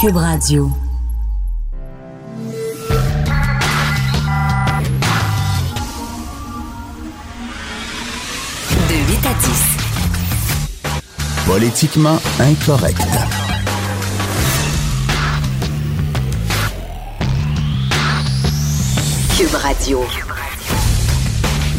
Cube Radio. De 8 à 10. Politiquement incorrect. Cube Radio.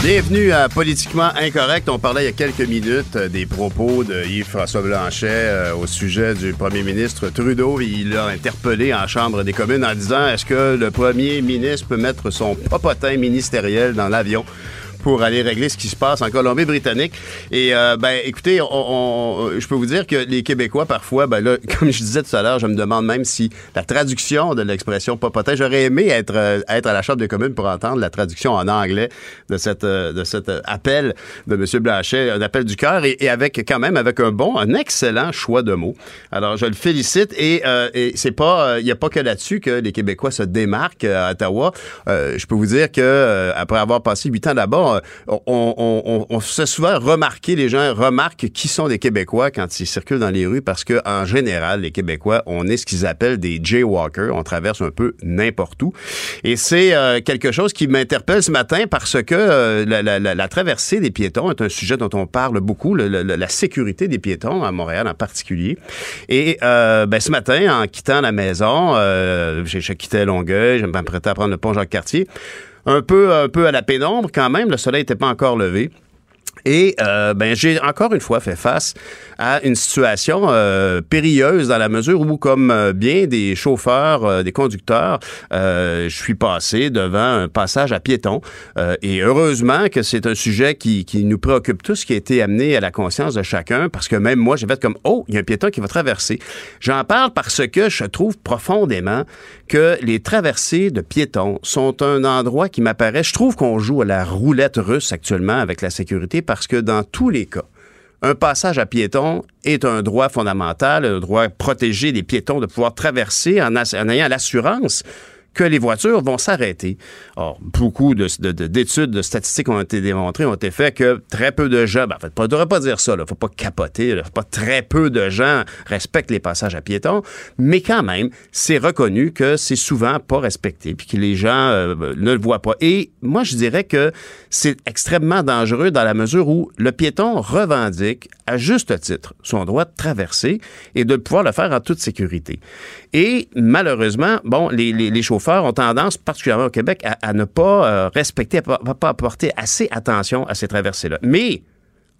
Bienvenue à Politiquement Incorrect. On parlait il y a quelques minutes euh, des propos de Yves-François Blanchet euh, au sujet du premier ministre Trudeau. Il l'a interpellé en Chambre des communes en disant est-ce que le premier ministre peut mettre son popotin ministériel dans l'avion? Pour aller régler ce qui se passe en Colombie-Britannique. Et euh, ben, écoutez, on, on- je peux vous dire que les Québécois, parfois, ben là, comme je disais tout à l'heure, je me demande même si la traduction de l'expression popotin, j'aurais aimé être, euh, être à la Chambre des communes pour entendre la traduction en anglais de, cette, euh, de cet euh, appel de M. Blanchet, un appel du cœur, et, avec quand même avec un bon, un excellent choix de mots. Alors, je le félicite, et, euh, et c'est pas, il n'y a pas que là-dessus que les Québécois se démarquent à Ottawa. Je peux vous dire que après avoir passé huit ans là-bas, euh, on, se souvent remarquer, les gens remarquent qui sont des Québécois quand ils circulent dans les rues parce que en général, les Québécois, on est ce qu'ils appellent des jaywalkers. On traverse un peu n'importe où. Et c'est euh, quelque chose qui m'interpelle ce matin parce que euh, la, traversée des piétons est un sujet dont on parle beaucoup, la sécurité des piétons à Montréal en particulier. Et ben, ce matin, en quittant la maison, je quittais Longueuil, je m'apprêtais à prendre le pont Jacques-Cartier un peu, un peu à la pénombre quand même. Le soleil n'était pas encore levé. Et euh, ben j'ai encore une fois fait face à une situation euh, périlleuse dans la mesure où, comme euh, bien des chauffeurs, des conducteurs, je suis passé devant un passage à piétons. Et heureusement que c'est un sujet qui, qui nous préoccupe tous, qui a été amené à la conscience de chacun, parce que même moi, j'ai fait comme oh, il y a un piéton qui va traverser. J'en parle parce que je trouve profondément que les traversées de piétons sont un endroit qui m'apparaît. Je trouve qu'on joue à la roulette russe actuellement avec la sécurité que dans tous les cas, un passage à piétons est un droit fondamental, un droit protégé des piétons de pouvoir traverser en, en ayant l'assurance que les voitures vont s'arrêter. Or, beaucoup de- de- de- d'études, de, statistiques ont été démontrées, ont été faites que très peu de gens, ben, en fait, on ne devrait pas dire ça, il ne faut pas capoter, là, faut pas très peu de gens respectent les passages à piétons, mais quand même, c'est reconnu que c'est souvent pas respecté, puis que les gens euh, ne le voient pas. Et moi, je dirais que c'est extrêmement dangereux dans la mesure où le piéton revendique, à juste titre, son droit de traverser et de pouvoir le faire en toute sécurité. Et malheureusement, bon, les, chauffeurs ont tendance, particulièrement au Québec, à, ne pas euh, respecter, à à pas apporter assez attention à ces traversées-là. Mais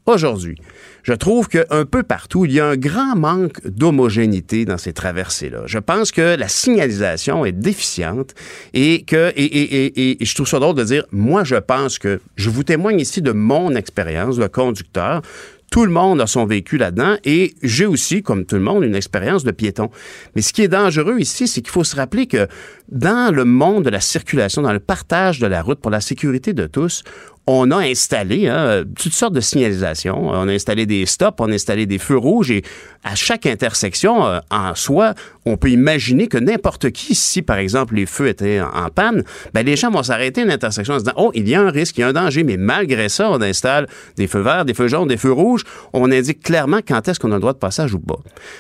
Aujourd'hui, je trouve qu'un peu partout, il y a un grand manque d'homogénéité dans ces traversées-là. Je pense que la signalisation est déficiente et que et je trouve ça drôle de dire, moi, je pense que je vous témoigne ici de mon expérience de conducteur. Tout le monde a son vécu là-dedans et j'ai aussi, comme tout le monde, une expérience de piéton. Mais ce qui est dangereux ici, c'est qu'il faut se rappeler que dans le monde de la circulation, dans le partage de la route pour la sécurité de tous, on a installé hein, toutes sortes de signalisations. On a installé des stops, on a installé des feux rouges et à chaque intersection, euh, en soi, on peut imaginer que n'importe qui, si par exemple les feux étaient en, panne, ben, les gens vont s'arrêter à une intersection en se disant, oh, il y a un risque, il y a un danger, mais malgré ça, on installe des feux verts, des feux jaunes, des feux rouges. On indique clairement quand est-ce qu'on a le droit de passage ou pas.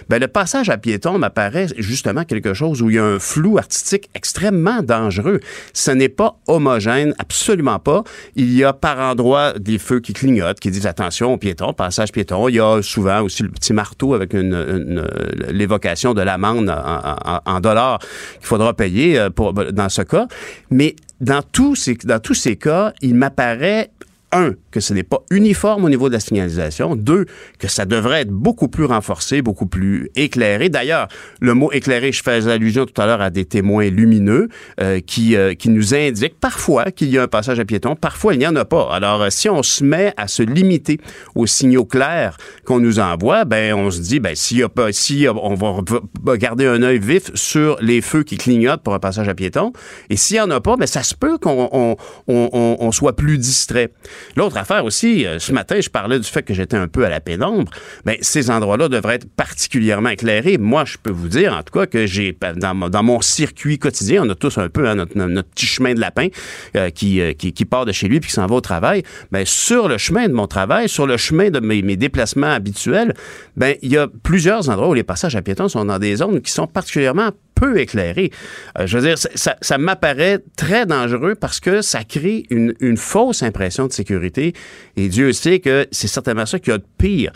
Ben, le passage à piéton m'apparaît justement quelque chose où il y a un flou artistique extrêmement dangereux. Ce n'est pas homogène, absolument pas. Il y a par endroits des feux qui clignotent, qui disent attention aux piétons, passage piéton. Il y a souvent aussi le petit marteau avec l'évocation de l'amende en, dollars qu'il faudra payer euh, dans ce cas. Mais dans tous ces cas, il m'apparaît un, que ce n'est pas uniforme au niveau de la signalisation. Deux, que ça devrait être beaucoup plus renforcé, beaucoup plus éclairé. D'ailleurs, le mot éclairé, je fais allusion tout à l'heure à des témoins lumineux euh, qui, euh, qui nous indiquent parfois qu'il y a un passage à piéton, parfois il n'y en a pas. Alors, euh, si on se met à se limiter aux signaux clairs qu'on nous envoie, ben on se dit, ben s'il y a pas, si on va garder un œil vif sur les feux qui clignotent pour un passage à piéton, et s'il n'y en a pas, ben ça se peut qu'on on, on, on soit plus distrait. L'autre affaire aussi, euh, ce matin, je parlais du fait que j'étais un peu à la pénombre. Mais ces endroits-là devraient être particulièrement éclairés. Moi, je peux vous dire, en tout cas, que j'ai dans, mon circuit quotidien, on a tous un peu hein, notre, petit chemin de lapin euh, qui, euh, qui, part de chez lui puis qui s'en va au travail. Ben, sur le chemin de mon travail, sur le chemin de mes, mes déplacements habituels, ben, il y a plusieurs endroits où les passages à piétons sont dans des zones qui sont particulièrement peu éclairé. Euh, je veux dire, ça, m'apparaît très dangereux parce que ça crée une, fausse impression de sécurité. Et Dieu sait que c'est certainement ça qui a de pire.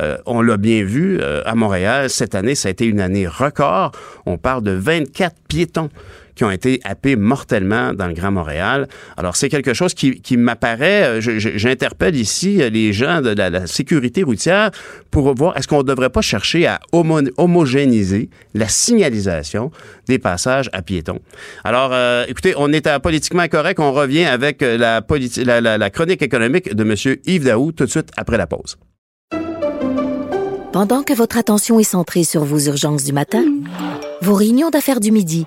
Euh, on l'a bien vu euh, à Montréal, cette année, ça a été une année record. On parle de 24 piétons qui ont été happés mortellement dans le Grand Montréal. Alors, c'est quelque chose qui, m'apparaît, euh, j'interpelle ici euh, les gens de la, sécurité routière pour voir est-ce qu'on ne devrait pas chercher à homogénéiser la signalisation des passages à piétons? Alors, euh, écoutez, on est à Politiquement Correct. On revient avec la, la, la chronique économique de M. Yves Daou tout de suite après la pause. Pendant que votre attention est centrée sur vos urgences du matin, vos réunions d'affaires du midi,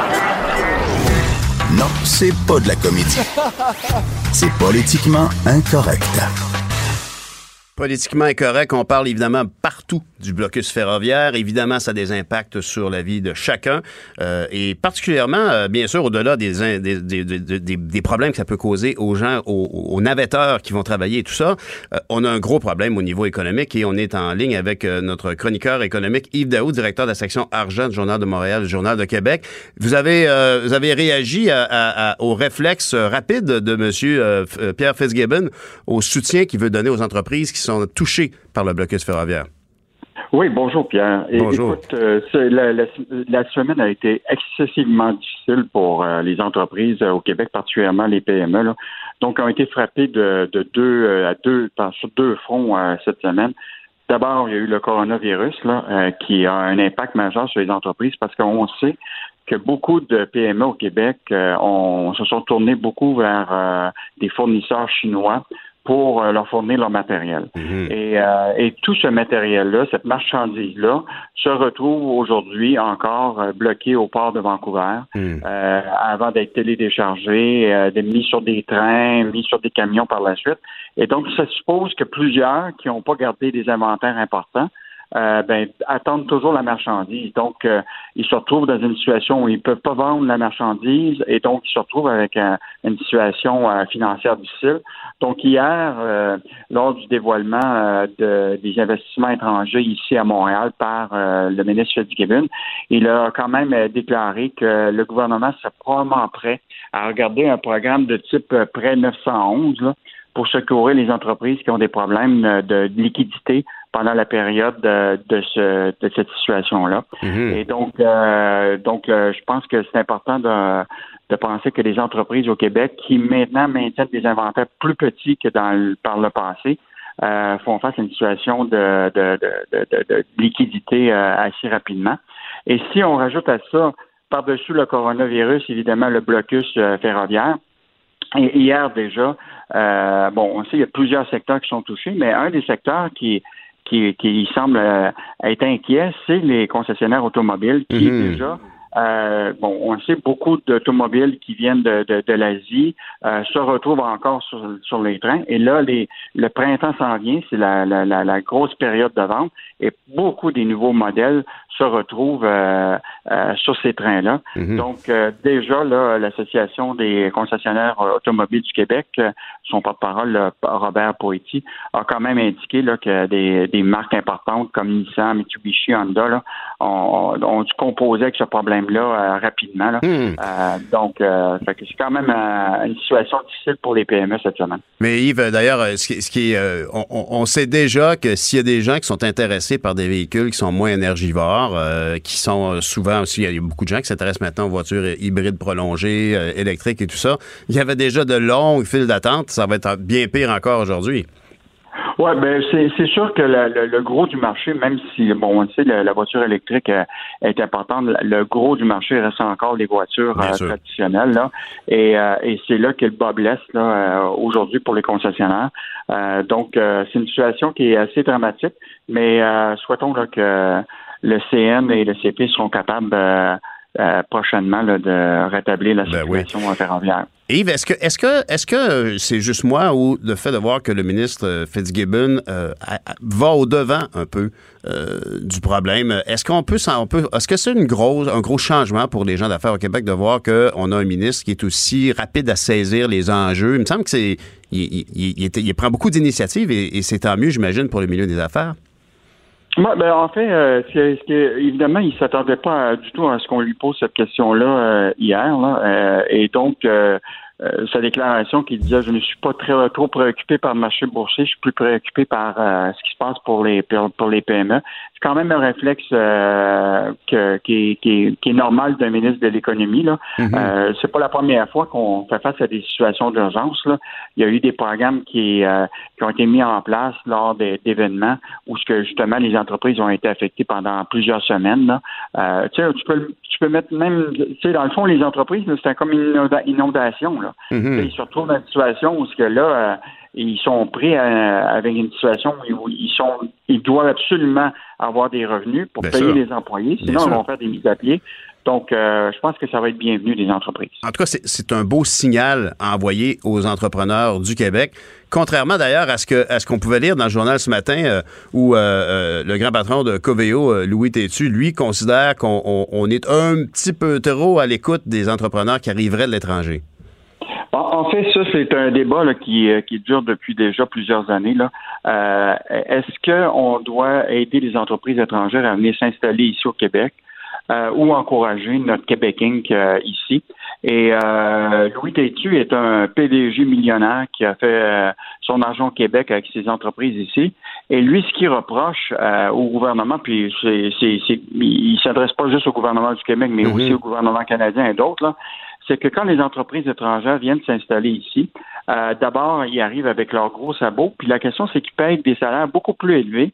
non, c'est pas de la comédie. C'est politiquement incorrect. Politiquement incorrect, on parle évidemment partout du blocus ferroviaire. Évidemment, ça a des impacts sur la vie de chacun euh, et particulièrement, euh, bien sûr, au-delà des, des, des, des, problèmes que ça peut causer aux gens, aux, navetteurs qui vont travailler et tout ça, euh, on a un gros problème au niveau économique et on est en ligne avec notre chroniqueur économique Yves Daou, directeur de la section argent du Journal de Montréal, du Journal de Québec. Vous avez, vous avez réagi à, au réflexe rapide de Monsieur Pierre Fitzgibbon au soutien qu'il veut donner aux entreprises qui sont touchés par le blocus ferroviaire. Oui, bonjour Pierre. Bonjour. Écoute, euh, la, semaine a été excessivement difficile pour euh, les entreprises euh, au Québec, particulièrement les PME. Donc, ont été frappés de, deux à deux sur deux fronts cette semaine. D'abord, il y a eu le coronavirus là, qui a un impact majeur sur les entreprises parce qu'on sait que beaucoup de PME au Québec se sont tournés beaucoup vers des fournisseurs chinois pour euh, leur fournir leur matériel. Mhm. et, euh, et, tout ce matériel-là, cette marchandise-là, se retrouve aujourd'hui encore euh, bloqué au port de Vancouver mhm. avant d'être télédéchargé, d'être mis sur des trains, mis sur des camions par la suite. Et donc, ça suppose que plusieurs qui n'ont pas gardé des inventaires importants euh, ben, attendent toujours la marchandise. Donc, euh, ils se retrouvent dans une situation où ils peuvent pas vendre la marchandise et donc ils se retrouvent avec une situation euh, financière difficile. Donc, hier, lors du dévoilement de, des investissements étrangers ici à Montréal par le ministre Fitzgibbon, il a quand même déclaré que le gouvernement serait probablement prêt à regarder un programme de type prêt 911 là, pour secourir les entreprises qui ont des problèmes de liquidité pendant la période de, de, ce, de cette situation-là. Mhm. Et donc, euh, donc euh, je pense que c'est important de, de penser que les entreprises au Québec qui maintenant maintiennent des inventaires plus petits que dans par le passé euh, font face à une situation de, de, de, de liquidité euh, assez rapidement. Et si on rajoute à ça, par-dessus le coronavirus, évidemment, le blocus euh, ferroviaire, et hier déjà, euh, bon, on sait qu'il y a plusieurs secteurs qui sont touchés, mais un des secteurs qui, qui, qui semble euh, être inquiet, c'est les concessionnaires automobiles qui mhm. déjà euh, bon, on sait beaucoup d'automobiles qui viennent de, de, de l'Asie euh, se retrouvent encore sur, sur, les trains. Et là, les, le printemps s'en vient, c'est la, la, la, grosse période de vente. Et beaucoup des nouveaux modèles se retrouvent euh, euh, sur ces trains-là. Mhm. Donc, euh, déjà, là, l'Association des concessionnaires euh, automobiles du Québec, son porte-parole, Robert Poetti, a quand même indiqué là, que des, des marques importantes comme Nissan, Mitsubishi, Honda là, ont, ont dû composer avec ce problème-là euh, rapidement. Là. Hmm. Euh, donc, euh, c'est quand même une situation difficile pour les PME cette semaine. Mais Yves, d'ailleurs, ce qui, ce qui est, on, on- sait déjà que s'il y a des gens qui sont intéressés par des véhicules qui sont moins énergivores, qui sont souvent aussi, il y a beaucoup de gens qui s'intéressent maintenant aux voitures hybrides prolongées, électriques et tout ça. Il y avait déjà de longues files d'attente. Ça va être bien pire encore aujourd'hui. Oui, ben c'est sûr que le, le- le gros du marché, même si bon, on sait la, la voiture électrique euh, est importante, le gros du marché reste encore les voitures euh, traditionnelles là, et, euh, et c'est là que le bas blesse là euh, aujourd'hui pour les concessionnaires. Euh, donc euh, c'est une situation qui est assez dramatique, mais euh, souhaitons là que le CN et le CP seront capables euh, prochainement là, de rétablir la Ben oui. situation ferroviaire. Yves, est-ce que est-ce que est-ce que euh, c'est juste moi ou le fait de voir que le ministre euh, Fitzgibbon euh, va au devant un peu euh, du problème Est-ce qu'on peut on peut est-ce que c'est une grosse un gros changement pour les gens d'affaires au Québec de voir qu'on a un ministre qui est aussi rapide à saisir les enjeux? Il me semble que c'est il, il- prend beaucoup d'initiatives et, et c'est tant mieux, j'imagine, pour le milieu des affaires. Ben, en fait, euh, évidemment, il s'attendait pas du tout à ce qu'on lui pose cette question-là euh, hier. Là, euh, et donc, euh, euh, sa déclaration qui disait je ne suis pas très trop préoccupé par le marché boursier, je suis plus préoccupé par euh, ce qui se passe pour les pour les PME. Quand même un réflexe euh, que- qui, est- qui, qui est normal d'un ministre de l'économie. Là, Euh, c'est pas la première fois qu'on fait face à des situations d'urgence. Là, il y a eu des programmes qui euh, qui ont été mis en place lors d'événements où ce que justement les entreprises ont été affectées pendant plusieurs semaines. Là. Euh, tu sais, tu peux tu peux mettre même tu sais dans le fond les entreprises c'est comme une inonda- inondation là. Mhm. Ils se retrouvent dans une situation où ce que là ils sont pris euh, avec une situation où ils sont ils doivent absolument avoir des revenus pour Bien payer sûr. les employés, sinon ils vont faire des mises à pied. Donc, euh, je pense que ça va être bienvenu des entreprises. En tout cas, c'est- c'est un beau signal à envoyer aux entrepreneurs du Québec. Contrairement d'ailleurs à ce que à ce qu'on pouvait lire dans le journal ce matin, euh, où euh, euh, le grand patron de Coveo, euh, Louis Tétu, lui considère qu'on on- on est un petit peu trop à l'écoute des entrepreneurs qui arriveraient de l'étranger. En, en fait, ça, c'est un débat là, qui, euh, qui dure depuis déjà plusieurs années. Là. Euh, Est-ce qu'on doit aider les entreprises étrangères à venir s'installer ici au Québec euh, ou encourager notre Québec Inc. euh, ici? Et Louis Tétu est un PDG millionnaire qui a fait son argent au Québec avec ses entreprises ici. Et lui, ce qu'il reproche au gouvernement, puis c'est, c'est, c'est- il s'adresse pas juste au gouvernement du Québec, mais Mhm. aussi au gouvernement canadien et d'autres, là, c'est que quand les entreprises étrangères viennent s'installer ici, euh, d'abord, ils arrivent avec leurs gros sabots, puis la question, c'est qu'ils payent des salaires beaucoup plus élevés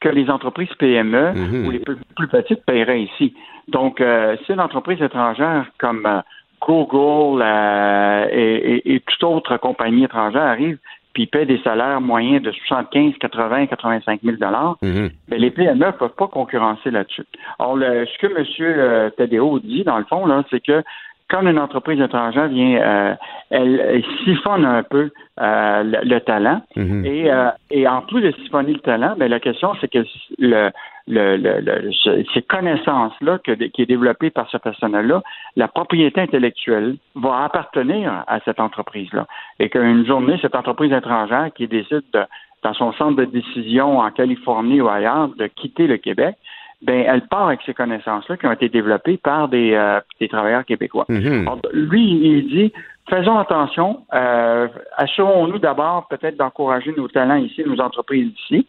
que les entreprises PME Mhm. ou les plus, plus petites paieraient ici. Donc, euh, si une entreprise étrangère comme euh, Google euh, et, et, et toute autre compagnie étrangère arrive puis paie des salaires moyens de 75, 80, 85 000 dollars, Mhm. mais les PME ne peuvent pas concurrencer là-dessus. Or, le, ce que M. Tadeo dit, dans le fond, là, c'est que quand une entreprise étrangère vient, euh, elle, elle siphonne un peu euh, le, le talent. Mhm. Et, euh, et en plus de siphonner le talent, ben, la question, c'est que le, le, le, le- ce- ces connaissances-là qui est développée par ce personnel-là, la propriété intellectuelle va appartenir à cette entreprise-là. Et qu'une journée, cette entreprise étrangère qui décide de, dans son centre de décision en Californie ou ailleurs de quitter le Québec, ben elle part avec ces connaissances-là qui ont été développées par des, euh, des travailleurs québécois. Mhm. Alors, Lui, il dit faisons attention, euh, assurons-nous d'abord peut-être d'encourager nos talents ici, nos entreprises ici,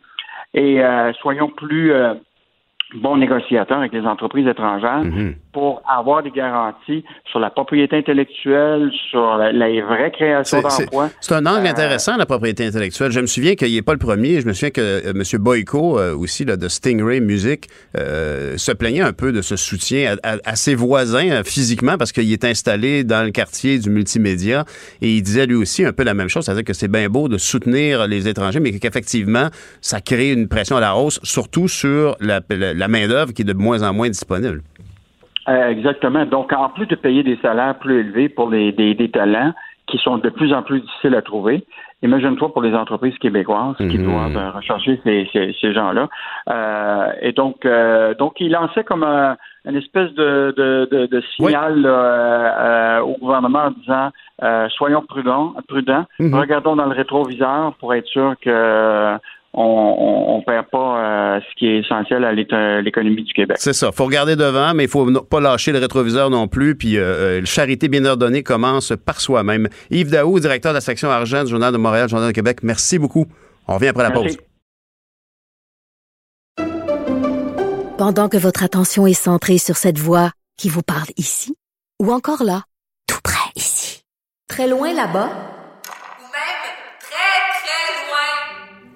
et euh, soyons plus bons négociateurs avec les entreprises étrangères Mhm. pour avoir des garanties sur la propriété intellectuelle, sur la, la vraie création d'emplois. C'est un angle Euh, intéressant, la propriété intellectuelle. Je me souviens qu'il n'est pas le premier. Je me souviens que euh, M. Boyko, euh, aussi, là, de Stingray Music, euh, se plaignait un peu de ce soutien à, à- à ses voisins physiquement parce qu'il est installé dans le quartier du multimédia. Et il disait lui aussi un peu la même chose, c'est-à-dire que c'est bien beau de soutenir les étrangers, mais qu'effectivement, ça crée une pression à la hausse, surtout sur la, la- la main-d'œuvre qui est de moins en moins disponible. Euh, exactement. Donc, en plus de payer des salaires plus élevés pour les, des, des talents qui sont de plus en plus difficiles à trouver, imagine-toi pour les entreprises québécoises qui Mhm. doivent euh, rechercher ces, ces, ces gens-là. Euh, et donc, euh, donc, il lançait comme un- une espèce de, de, de, de signal au gouvernement en disant soyons prudents, prudents, Mhm. regardons dans le rétroviseur pour être sûr que on ne perd pas ce qui est essentiel à l'économie du Québec. C'est ça. faut regarder devant, mais il faut no- pas lâcher le rétroviseur non plus. Puis, euh, euh, charité bien ordonnée commence par soi-même. Yves Daou, directeur de la section argent du Journal de Montréal, Journal de Québec, merci beaucoup. On revient après la Merci. pause. Pendant que votre attention est centrée sur cette voix qui vous parle ici, ou encore là, tout près ici, très loin là-bas, Ou même très, très loin.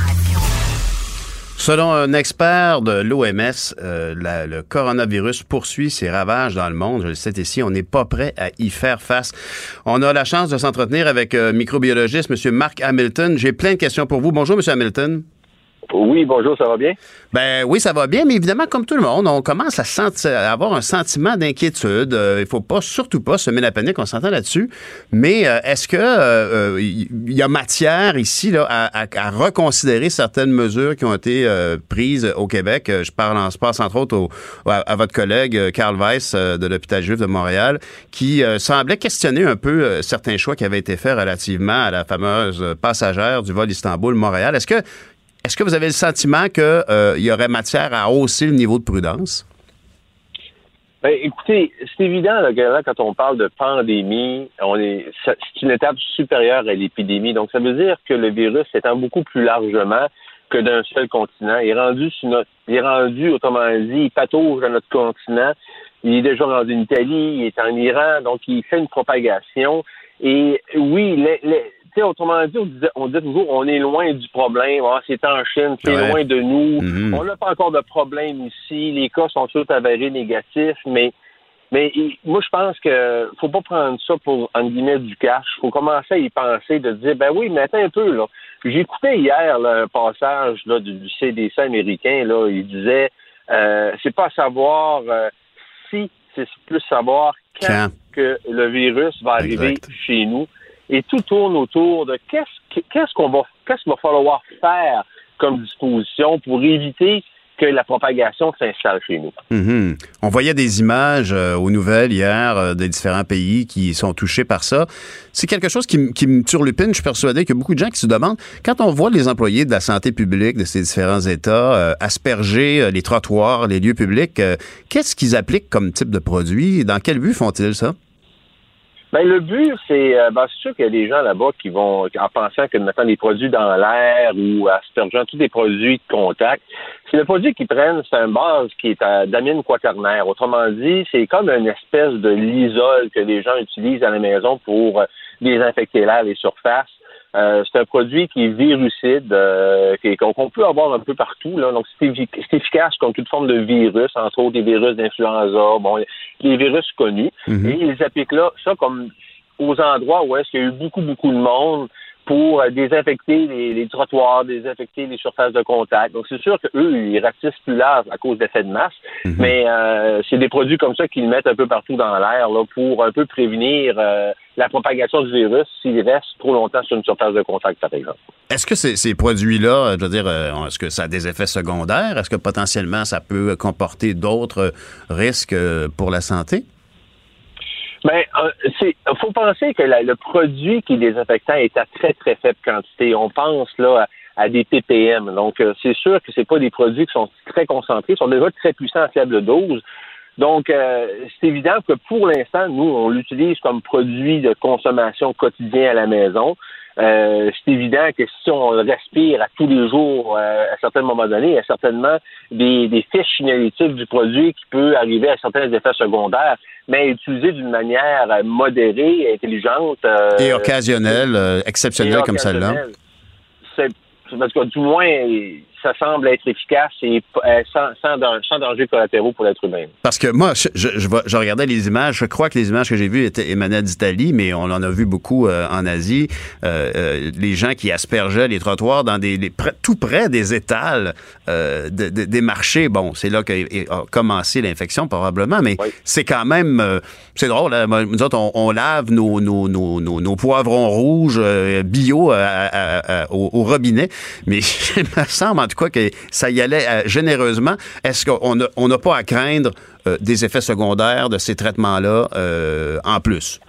Selon un expert de l'OMS, euh, le coronavirus poursuit ses ravages dans le monde. Je le sais ici, on n'est pas prêt à y faire face. On a la chance de s'entretenir avec euh, microbiologiste M. Mark Hamilton. J'ai plein de questions pour vous. Bonjour, M. Hamilton. Oui, bonjour, ça va bien? Ben oui, ça va bien, mais évidemment, comme tout le monde, on commence à, sentir, à avoir un sentiment d'inquiétude. Euh, il faut pas, surtout pas semer la panique, on s'entend là-dessus. Mais euh, est-ce que euh, euh, il y a matière ici là, à, à- à reconsidérer certaines mesures qui ont été euh, prises au Québec? Euh, Je parle en se passe entre autres au- à, à votre collègue euh, Carl Weiss euh, de l'hôpital juif de Montréal, qui euh, semblait questionner un peu euh, certains choix qui avaient été faits relativement à la fameuse euh, passagère du vol Istanbul-Montréal. Est-ce que est-ce que vous avez le sentiment qu'il y aurait matière à hausser le niveau de prudence? Ben, écoutez, c'est évident quand on parle de pandémie, c'est une étape supérieure à l'épidémie. Donc, ça veut dire que le virus s'étend beaucoup plus largement que d'un seul continent. Il est rendu sur notre, il est rendu, autrement dit, il patauge dans notre continent. Il est déjà rendu en Italie, il est en Iran, donc il fait une propagation. Et oui, les, autrement dit, on disait, on disait toujours, on est loin du problème. Ah, c'est en Chine, c'est Ouais. loin de nous. Mhm. On n'a pas encore de problème ici. Les cas sont tous avérés négatifs, mais mais moi, je pense que faut pas prendre ça pour, en guillemets, du cash. faut commencer à y penser, de dire, ben oui, mais attends un peu, là. J'écoutais hier là, un passage là, du, du CDC américain, là. Il disait, euh, c'est pas savoir euh, si, c'est plus savoir quand, Quand. que le virus va arriver chez nous. Et tout tourne autour de qu'est-ce que- qu'est-ce qu'on va, qu'est-ce qu'il va falloir faire comme disposition pour éviter que la propagation s'installe chez nous. Mhm. On voyait des images euh, aux nouvelles hier euh, des différents pays qui sont touchés par ça. C'est quelque chose qui, qui me turlupine. Je suis persuadé qu'il y a beaucoup de gens qui se demandent, quand on voit les employés de la santé publique de ces différents États euh, asperger les trottoirs, les lieux publics, qu'est-ce qu'ils appliquent comme type de produit? Dans quel but font-ils ça? Ben, le but, c'est, euh, ben, c'est sûr qu'il y a des gens là-bas qui vont, en pensant que mettant des produits dans l'air ou aspergeant tous des produits de contact, c'est le produit qu'ils prennent, c'est un base qui est à d'amine quaternaire. Autrement dit, c'est comme une espèce de lisole que les gens utilisent à la maison pour euh, désinfecter l'air, les surfaces. Euh, c'est un produit qui est virucide, euh, qu'on peut avoir un peu partout. Là. Donc, c'est efficace contre toute forme de virus, entre autres des virus d'influenza, bon, les virus connus. Mhm. Et ils appliquent là ça comme aux endroits où est-ce qu'il y a eu beaucoup, beaucoup de monde pour euh, désinfecter les, les trottoirs, désinfecter les surfaces de contact. Donc, c'est sûr qu'eux, ils ratissent plus large à cause d'effets de masse, mais euh, c'est des produits comme ça qu'ils mettent un peu partout dans l'air pour un peu prévenir euh, la propagation du virus s'il reste trop longtemps sur une surface de contact, par exemple. Est-ce que ces, ces produits-là, je veux dire, est-ce que ça a des effets secondaires? Est-ce que potentiellement ça peut comporter d'autres risques pour la santé? Ben, euh, c'est, faut penser que la- le produit qui est désinfectant est à très très faible quantité. On pense là à, des ppm. Donc, euh, c'est sûr que c'est pas des produits qui sont très concentrés, sont déjà très puissants à faible dose. Donc, euh, c'est évident que pour l'instant, nous, on l'utilise comme produit de consommation quotidien à la maison. Euh, c'est évident que si on le respire à tous les jours, euh, à certains moments donnés, il y a certainement des, des fiches signalétiques du produit qui peut arriver à certains effets secondaires, mais utilisé d'une manière euh, modérée, intelligente. euh, Et occasionnel, euh, exceptionnel et comme celle-là? occasionnelle. C'est c'est parce que du moins, ça semble être efficace et euh, sans, sans, dan- sans danger collatéraux pour l'être humain. Parce que moi, je, je, je vois- je regardais les images. Je crois que les images que j'ai vues étaient émanaient d'Italie, mais on en a vu beaucoup euh, en Asie. Euh, euh, les gens qui aspergeaient les trottoirs dans des, les- près- tout près des étals de- de- des marchés. Bon, c'est là qu'a a commencé l'infection probablement, mais Oui. c'est quand même c'est drôle. Hein? Nous autres, on, on lave nos, nos, nos, nos, nos poivrons rouges bio à- à- à- au, au robinet, mais il me semble en cas que ça y allait euh, généreusement. Est-ce qu'on n'a pas à craindre euh, des effets secondaires de ces traitements-là euh, en plus?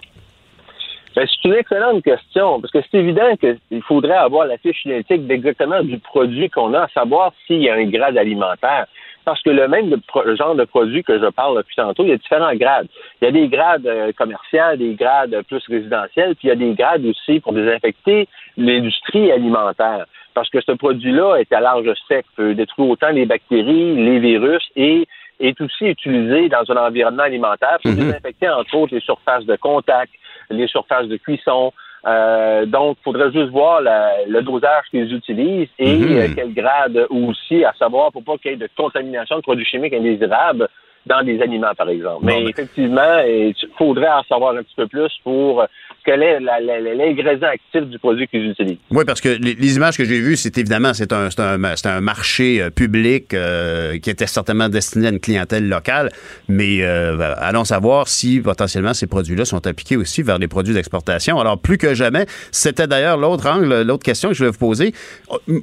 Ben, c'est une excellente question, parce que c'est évident qu'il faudrait avoir la fiche génétique exactement du produit qu'on a, à savoir s'il y a un grade alimentaire. Parce que le même genre de produit que je parle depuis tantôt, il y a différents grades. Il y a des grades commerciaux, des grades plus résidentiels, puis il y a des grades aussi pour désinfecter l'industrie alimentaire. Parce que ce produit-là est à large sec, peut détruire autant les bactéries, les virus et est aussi utilisé dans un environnement alimentaire pour désinfecter entre autres les surfaces de contact, les surfaces de cuisson. Euh, donc, il faudrait juste voir la- le dosage qu'ils utilisent et Mhm. euh, quel grade aussi, à savoir pour pas qu'il y ait de contamination de produits chimiques indésirables dans des aliments, par exemple. Bon, Mais ben- effectivement, il faudrait en savoir un petit peu plus pour quel est l'ingrédient actif du produit qu'ils utilisent. Oui, parce que les, images que j'ai vues, c'est évidemment c'est un, un, un marché euh, public euh, qui était certainement destiné à une clientèle locale, mais euh, allons savoir si potentiellement ces produits-là sont appliqués aussi vers les produits d'exportation. Alors plus que jamais, c'était d'ailleurs l'autre angle, l'autre question que je vais vous poser.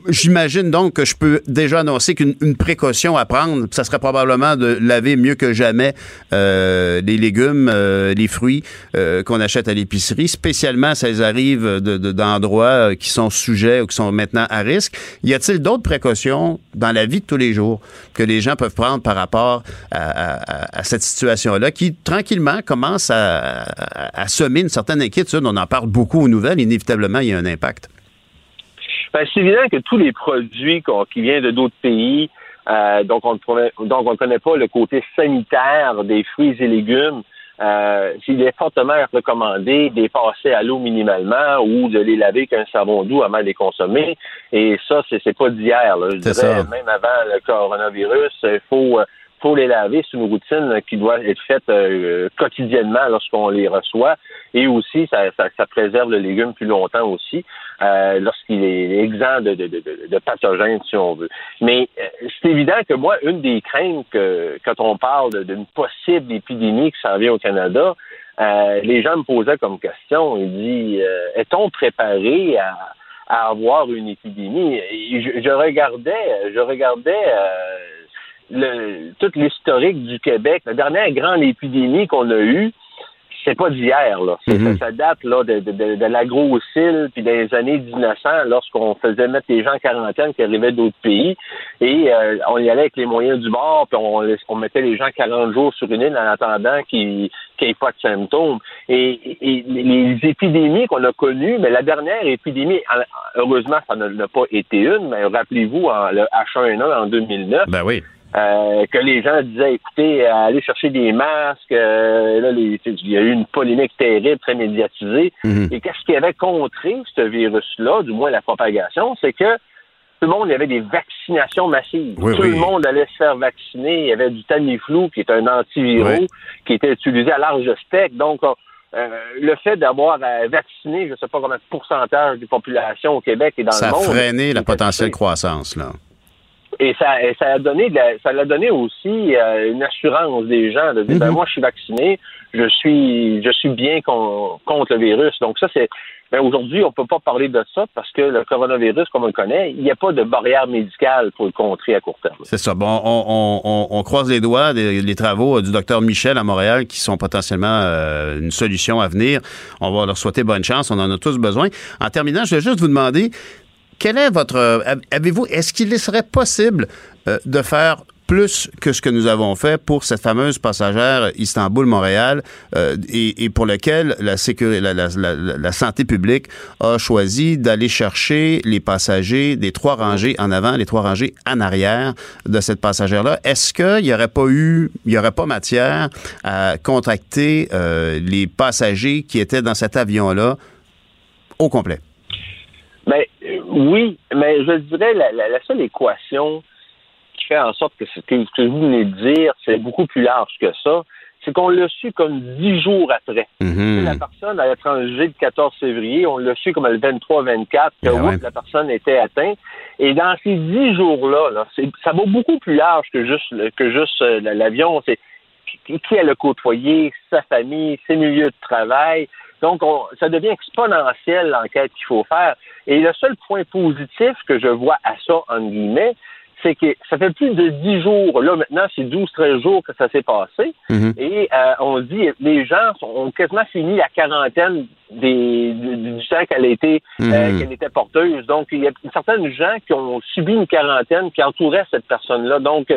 J'imagine donc que je peux déjà annoncer qu'une une précaution à prendre, ça serait probablement de laver mieux que jamais les légumes, les fruits qu'on achète à l'épicerie, spécialement si elles arrivent de- de- d'endroits euh, qui sont sujets ou qui sont maintenant à risque. Y a-t-il d'autres précautions dans la vie de tous les jours que les gens peuvent prendre par rapport à, cette situation-là qui, tranquillement, commence à, semer une certaine inquiétude? On en parle beaucoup aux nouvelles. Inévitablement, il y a un impact. Ben, c'est évident que tous les produits qui viennent de d'autres pays, euh, donc on ne connaît pas le côté sanitaire des fruits et légumes. Euh, il est fortement recommandé de les passer à l'eau minimalement ou de les laver avec un savon doux avant de les consommer. Et ça, c'est c'est pas d'hier. là. Je dirais, ça. même avant le coronavirus, il faut, euh, faut les laver. C'est une routine qui doit être faite euh, quotidiennement lorsqu'on les reçoit. Et aussi, ça, ça, ça préserve le légume plus longtemps aussi, euh, lorsqu'il est exempt de, de, de, de- pathogènes, si on veut. Mais euh, c'est évident que moi, une des craintes que quand on parle d'une possible épidémie qui s'en vient au Canada, euh, les gens me posaient comme question, ils disent euh, est-on préparé à, à avoir une épidémie? Je, je regardais, je regardais euh, le, tout l'historique du Québec. La dernière grande épidémie qu'on a eue, c'est pas d'hier, là. Mhm. ça, ça date là, de, de, de, de l'agro-ocile, puis des années 1900, lorsqu'on faisait mettre les gens en quarantaine qui arrivaient d'autres pays, et euh, on y allait avec les moyens du bord, puis on, mettait les gens 40 jours sur une île en attendant qu'ils qu'il n'y ait pas de symptômes. Et, et les épidémies qu'on a connues, mais la dernière épidémie, en- heureusement, ça ne n'a pas été une, mais rappelez-vous, le H1N1 en 2009, Ben oui. Euh, que les gens disaient, écoutez, allez chercher des masques. euh, là, les- il y a eu une polémique terrible, très médiatisée. Mhm. Et qu'est-ce qui avait contré ce virus-là, du moins la propagation, c'est que tout le monde, il y avait des vaccinations massives. Oui, tout oui. le monde allait se faire vacciner. Il y avait du Tamiflu, qui est un antivirus, Oui. qui était utilisé à large spectre. Donc, euh, le fait d'avoir vacciné, je ne sais pas combien de pourcentage de population au Québec et dans Ça le a monde. freiné la potentielle croissance, là. Et ça, et ça a donné, de la- ça l'a donné aussi euh, une assurance des gens de dire, Mhm. ben moi je suis vacciné, je suis, je suis bien con- contre le virus. Donc ça c'est, ben aujourd'hui on peut pas parler de ça parce que le coronavirus comme on le connaît, il n'y a pas de barrière médicale pour le contrer à court terme. C'est ça. Bon, on, on- on- croise les doigts des les travaux euh, du docteur Michel à Montréal qui sont potentiellement euh, une solution à venir. On va leur souhaiter bonne chance. On en a tous besoin. En terminant, je vais juste vous demander quel est votre euh, avez-vous est-ce qu'il serait possible euh, de faire plus que ce que nous avons fait pour cette fameuse passagère Istanbul-Montréal euh, et, et pour lequel la, sécurité, la, la- la- santé publique a choisi d'aller chercher les passagers des trois rangées en avant, les trois rangées en arrière de cette passagère-là? Est-ce qu'il n'y aurait pas eu, il n'y aurait pas matière à contacter euh, les passagers qui étaient dans cet avion-là au complet? Ben, euh, oui, mais je dirais la, la, la seule équation qui fait en sorte que ce que, que vous venez de dire, c'est beaucoup plus large que ça c'est qu'on l'a su comme dix jours après. Mhm. La personne a étranger le 14 février, on l'a su comme le 23-24, que Ben ouais. oui, la personne était atteinte. Et dans ces dix jours-là, là, ça va beaucoup plus large que juste que juste euh, l'avion. C'est qui, qui elle a côtoyé, sa famille, ses milieux de travail. Donc, on- ça devient exponentiel l'enquête qu'il faut faire. Et le seul point positif que je vois à ça, en guillemets, c'est que ça fait plus de dix jours. Là, maintenant, c'est 12-13 jours que ça s'est passé. Mhm. Et euh, on dit, les gens sont, ont quasiment fini la quarantaine des, du, du temps qu'elle été, euh, Mhm. qu'elle était porteuse. Donc, il y a certaines gens qui ont subi une quarantaine qui entouraient cette personne-là. Donc,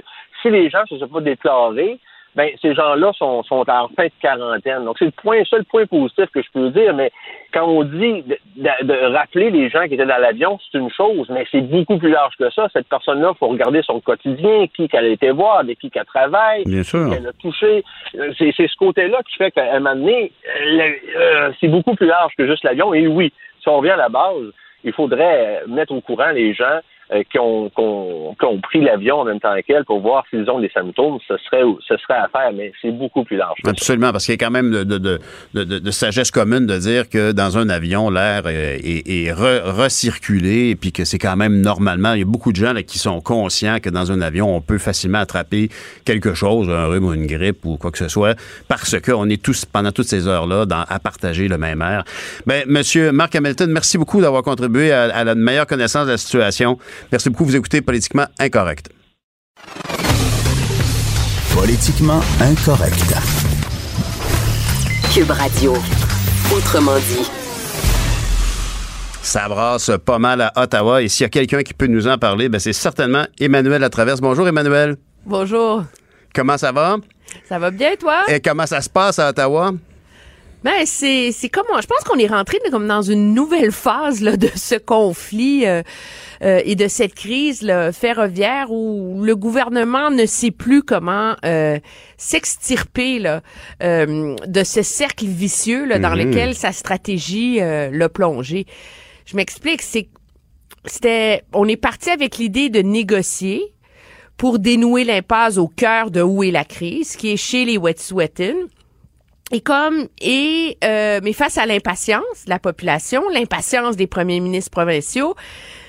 si les gens ne se sont pas déclarés, ben, ces gens-là sont, sont en fin de quarantaine. Donc, c'est le point, seul point positif que je peux dire. Mais quand on dit de, de- de rappeler les gens qui étaient dans l'avion, c'est une chose, mais c'est beaucoup plus large que ça. Cette personne-là, il faut regarder son quotidien, qui qu'elle a été voir, avec qui qu'elle travaille, Bien sûr. qu'elle a touché. Euh, C'est c'est ce côté-là qui fait qu'à un moment donné, euh, euh, c'est beaucoup plus large que juste l'avion. Et oui, si on revient à la base, il faudrait mettre au courant les gens qui, ont, qui ont- pris l'avion en même temps qu'elle pour voir s'ils ont des symptômes. Ce serait, ce serait à faire, mais c'est beaucoup plus large. Absolument, parce qu'il y a quand même de, de, de, de- sagesse commune de dire que dans un avion, l'air est, est- est re- recirculé et puis que c'est quand même normalement, il y a beaucoup de gens là, qui sont conscients que dans un avion, on peut facilement attraper quelque chose, un rhume ou une grippe ou quoi que ce soit, parce qu'on est tous, pendant toutes ces heures-là, à partager le même air. Ben, Monsieur Marc Hamilton, merci beaucoup d'avoir contribué à, à la meilleure connaissance de la situation. Merci beaucoup. Vous écoutez Politiquement Incorrect. Politiquement incorrect. Cube Radio. Autrement dit. Ça brasse pas mal à Ottawa. Et s'il y a quelqu'un qui peut nous en parler, ben c'est certainement Emmanuel Latraverse. Bonjour, Emmanuel. Bonjour. Comment ça va? Ça va bien, toi? Et comment ça se passe à Ottawa? Ben, c'est, c'est comme, je pense qu'on est rentré comme dans une nouvelle phase là, de ce conflit euh, euh, et de cette crise là, ferroviaire où le gouvernement ne sait plus comment euh, s'extirper là, euh, de ce cercle vicieux là, dans Mhm. lequel sa stratégie euh, l'a plongé. Je m'explique, c'est c'était, on est parti avec l'idée de négocier pour dénouer l'impasse au cœur de où est la crise, qui est chez les Wet'suwet'en. Et comme et euh, mais face à l'impatience de la population, l'impatience des premiers ministres provinciaux,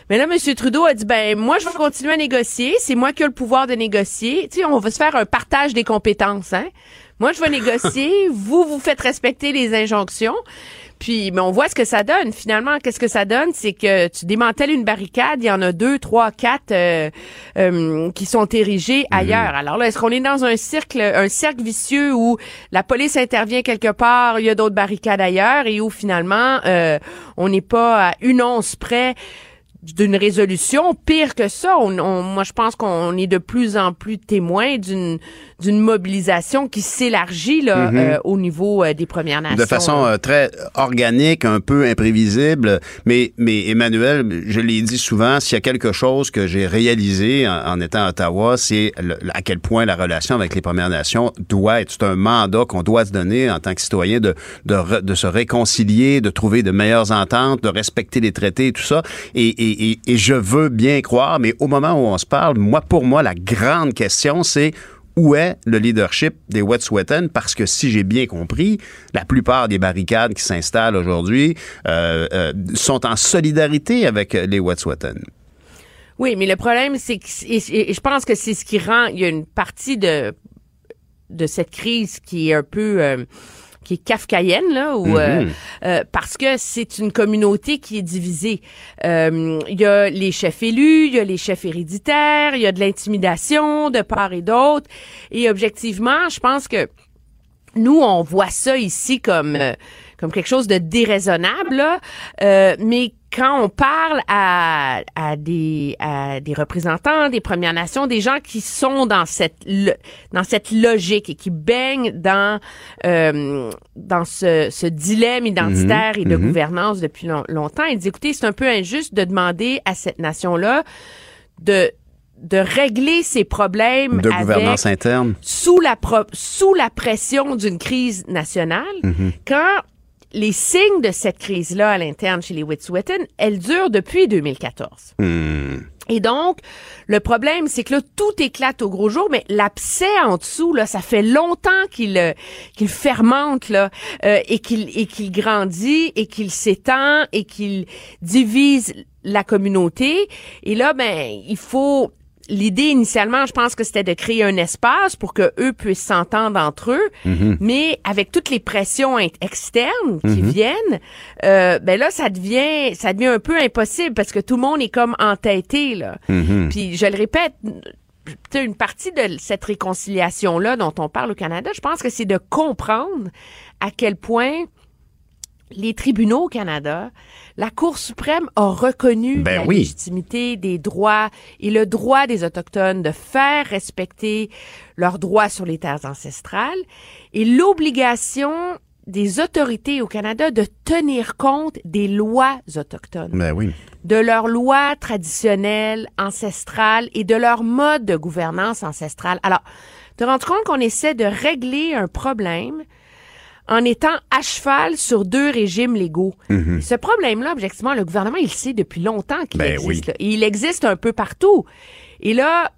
mais là, M. Trudeau a dit ben moi je vais continuer à négocier, c'est moi qui ai le pouvoir de négocier. Tu sais, on va se faire un partage des compétences, hein. Moi je vais négocier, vous vous faites respecter les injonctions. Puis, mais on voit ce que ça donne. Finalement, qu'est-ce que ça donne, c'est que tu démantèles une barricade, il y en a deux, trois, quatre euh, euh, qui sont érigés ailleurs. Alors là, est-ce qu'on est dans un cercle, un cercle vicieux où la police intervient quelque part, il y a d'autres barricades ailleurs, et où finalement euh, on n'est pas à une once près d'une résolution? Pire que ça, on, on- moi je pense qu'on est de plus en plus témoin d'une d'une mobilisation qui s'élargit là euh, au niveau euh, des Premières Nations. De façon euh, très organique, un peu imprévisible. Mais, mais Emmanuel, je l'ai dit souvent, s'il y a quelque chose que j'ai réalisé en, en étant à Ottawa, c'est à quel point la relation avec les Premières Nations doit être c'est un mandat qu'on doit se donner en tant que citoyen de, de, re- de se réconcilier, de trouver de meilleures ententes, de respecter les traités et tout ça. Et, et, et, et je veux bien croire, mais au moment où on se parle, moi, pour moi, la grande question, c'est où est le leadership des Wet'suwet'en? Parce que si j'ai bien compris, la plupart des barricades qui s'installent aujourd'hui euh, euh, sont en solidarité avec les Wet'suwet'en. Oui, mais le problème, c'est que, je pense que c'est ce qui rend, il y a une partie de, de cette crise qui est un peu, euh, qui est kafkaïenne, là, où, euh, euh, parce que c'est une communauté qui est divisée. Euh, Il y a les chefs élus, il y a les chefs héréditaires, il y a de l'intimidation de part et d'autre. Et objectivement, je pense que nous, on voit ça ici comme euh, comme quelque chose de déraisonnable, là. Euh, mais quand on parle à, à des à des représentants des Premières Nations, des gens qui sont dans cette dans cette logique et qui baignent dans euh, dans ce, ce dilemme identitaire et de gouvernance depuis long- longtemps, ils disent écoutez, c'est un peu injuste de demander à cette nation-là de de régler ses problèmes De avec gouvernance interne. sous la pro- sous la pression d'une crise nationale Mhm. quand les signes de cette crise-là à l'interne chez les Wet'suwet'en, elle dure depuis 2014. Hmm. Et donc, le problème, c'est que là, tout éclate au gros jour, mais l'abcès en dessous, là, ça fait longtemps qu'il euh, qu'il fermente, là, euh, et qu'il et qu'il grandit, et qu'il s'étend, et qu'il divise la communauté. Et là, ben, il faut L'idée initialement, je pense que c'était de créer un espace pour que eux puissent s'entendre entre eux, Mhm. mais avec toutes les pressions externes qui viennent, euh, ben là ça devient ça devient un peu impossible parce que tout le monde est comme entêté là. Mhm. Puis je le répète, une partie de cette réconciliation là dont on parle au Canada, je pense que c'est de comprendre à quel point les tribunaux au Canada, la Cour suprême a reconnu Ben la oui. légitimité des droits et le droit des Autochtones de faire respecter leurs droits sur les terres ancestrales et l'obligation des autorités au Canada de tenir compte des lois autochtones Ben oui. de leurs lois traditionnelles, ancestrales et de leur mode de gouvernance ancestrale. Alors, te rends compte qu'on essaie de régler un problème en étant à cheval sur deux régimes légaux. Et Ce problème-là, objectivement, le gouvernement, il sait depuis longtemps qu'il Mhm. Ben existe. oui. là. Il existe un peu partout. Et là,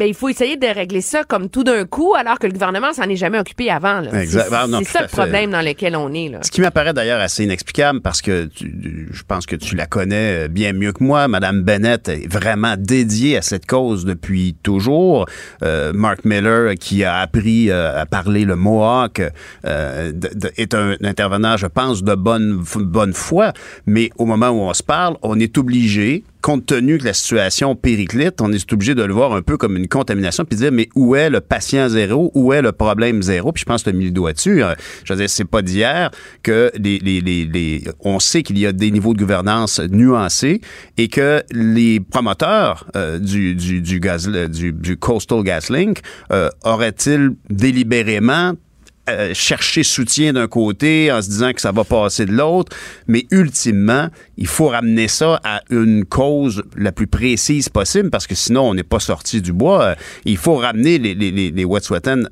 ben, il faut essayer de régler ça comme tout d'un coup, alors que le gouvernement s'en est jamais occupé avant. là. Exact. C'est Ah, ça le problème dans lequel on est. Là. Ce qui m'apparaît d'ailleurs assez inexplicable parce que tu- je pense que tu la connais bien mieux que moi. Madame Bennett est vraiment dédiée à cette cause depuis toujours. Euh, Mark Miller, qui a appris euh, à parler le Mohawk, euh, de- de- est un intervenant, je pense, de bonne, bonne foi. Mais au moment où on se parle, on est obligé compte tenu que la situation périclite, on est obligé de le voir un peu comme une contamination, puis de dire, mais où est le patient zéro? Où est le problème zéro? Puis je pense que tu as mis le doigt dessus. Euh, Je veux dire, c'est pas d'hier que les, les, les, on sait qu'il y a des niveaux de gouvernance nuancés et que les promoteurs euh, du, du, du, gaz, du, du Coastal GasLink euh, auraient-ils délibérément euh, chercher soutien d'un côté en se disant que ça va passer de l'autre, mais ultimement, il faut ramener ça à une cause la plus précise possible parce que sinon, on n'est pas sorti du bois. Il faut ramener les, les, les, les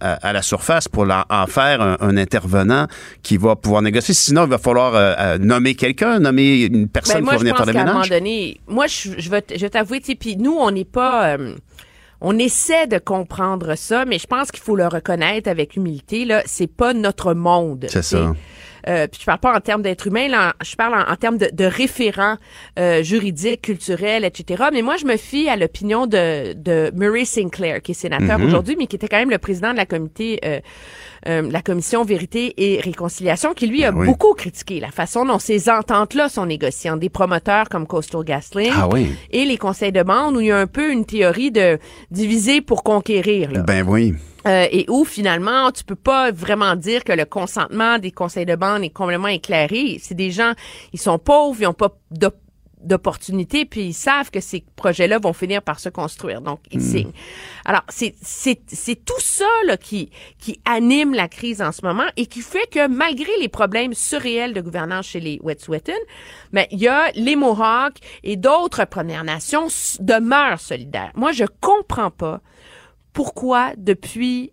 à, à la surface pour en faire un, un intervenant qui va pouvoir négocier. Sinon, il va falloir euh, euh, nommer quelqu'un, nommer une personne Ben, moi, qui va venir faire le ménage. donné, moi, je, je vais, t'avouer, puis nous, on n'est pas, euh, on essaie de comprendre ça, mais je pense qu'il faut le reconnaître avec humilité. Là, c'est pas notre monde. C'est ça. Euh, puis je parle pas en termes d'être humain, là, je parle en, en termes de, de référents euh, juridiques, culturels, etc. Mais moi, je me fie à l'opinion de, de Murray Sinclair, qui est sénateur Mhm. aujourd'hui, mais qui était quand même le président de la comité, euh, euh, la commission Vérité et Réconciliation, qui lui a oui. beaucoup critiqué la façon dont ces ententes-là sont négociées entre des promoteurs comme Coastal GasLink Ah oui. et les conseils de bande, où il y a un peu une théorie de diviser pour conquérir. Là. Ben oui. Euh, et où finalement tu peux pas vraiment dire que le consentement des conseils de bande est complètement éclairé. C'est des gens, ils sont pauvres, ils ont pas d'op- d'opportunités, puis ils savent que ces projets-là vont finir par se construire. Donc, ils signent. Alors, c'est c'est c'est tout ça là, qui qui anime la crise en ce moment et qui fait que malgré les problèmes surréels de gouvernance chez les Wet'suwet'en, mais il y a les Mohawks et d'autres Premières Nations demeurent solidaires. Moi, je comprends pas pourquoi depuis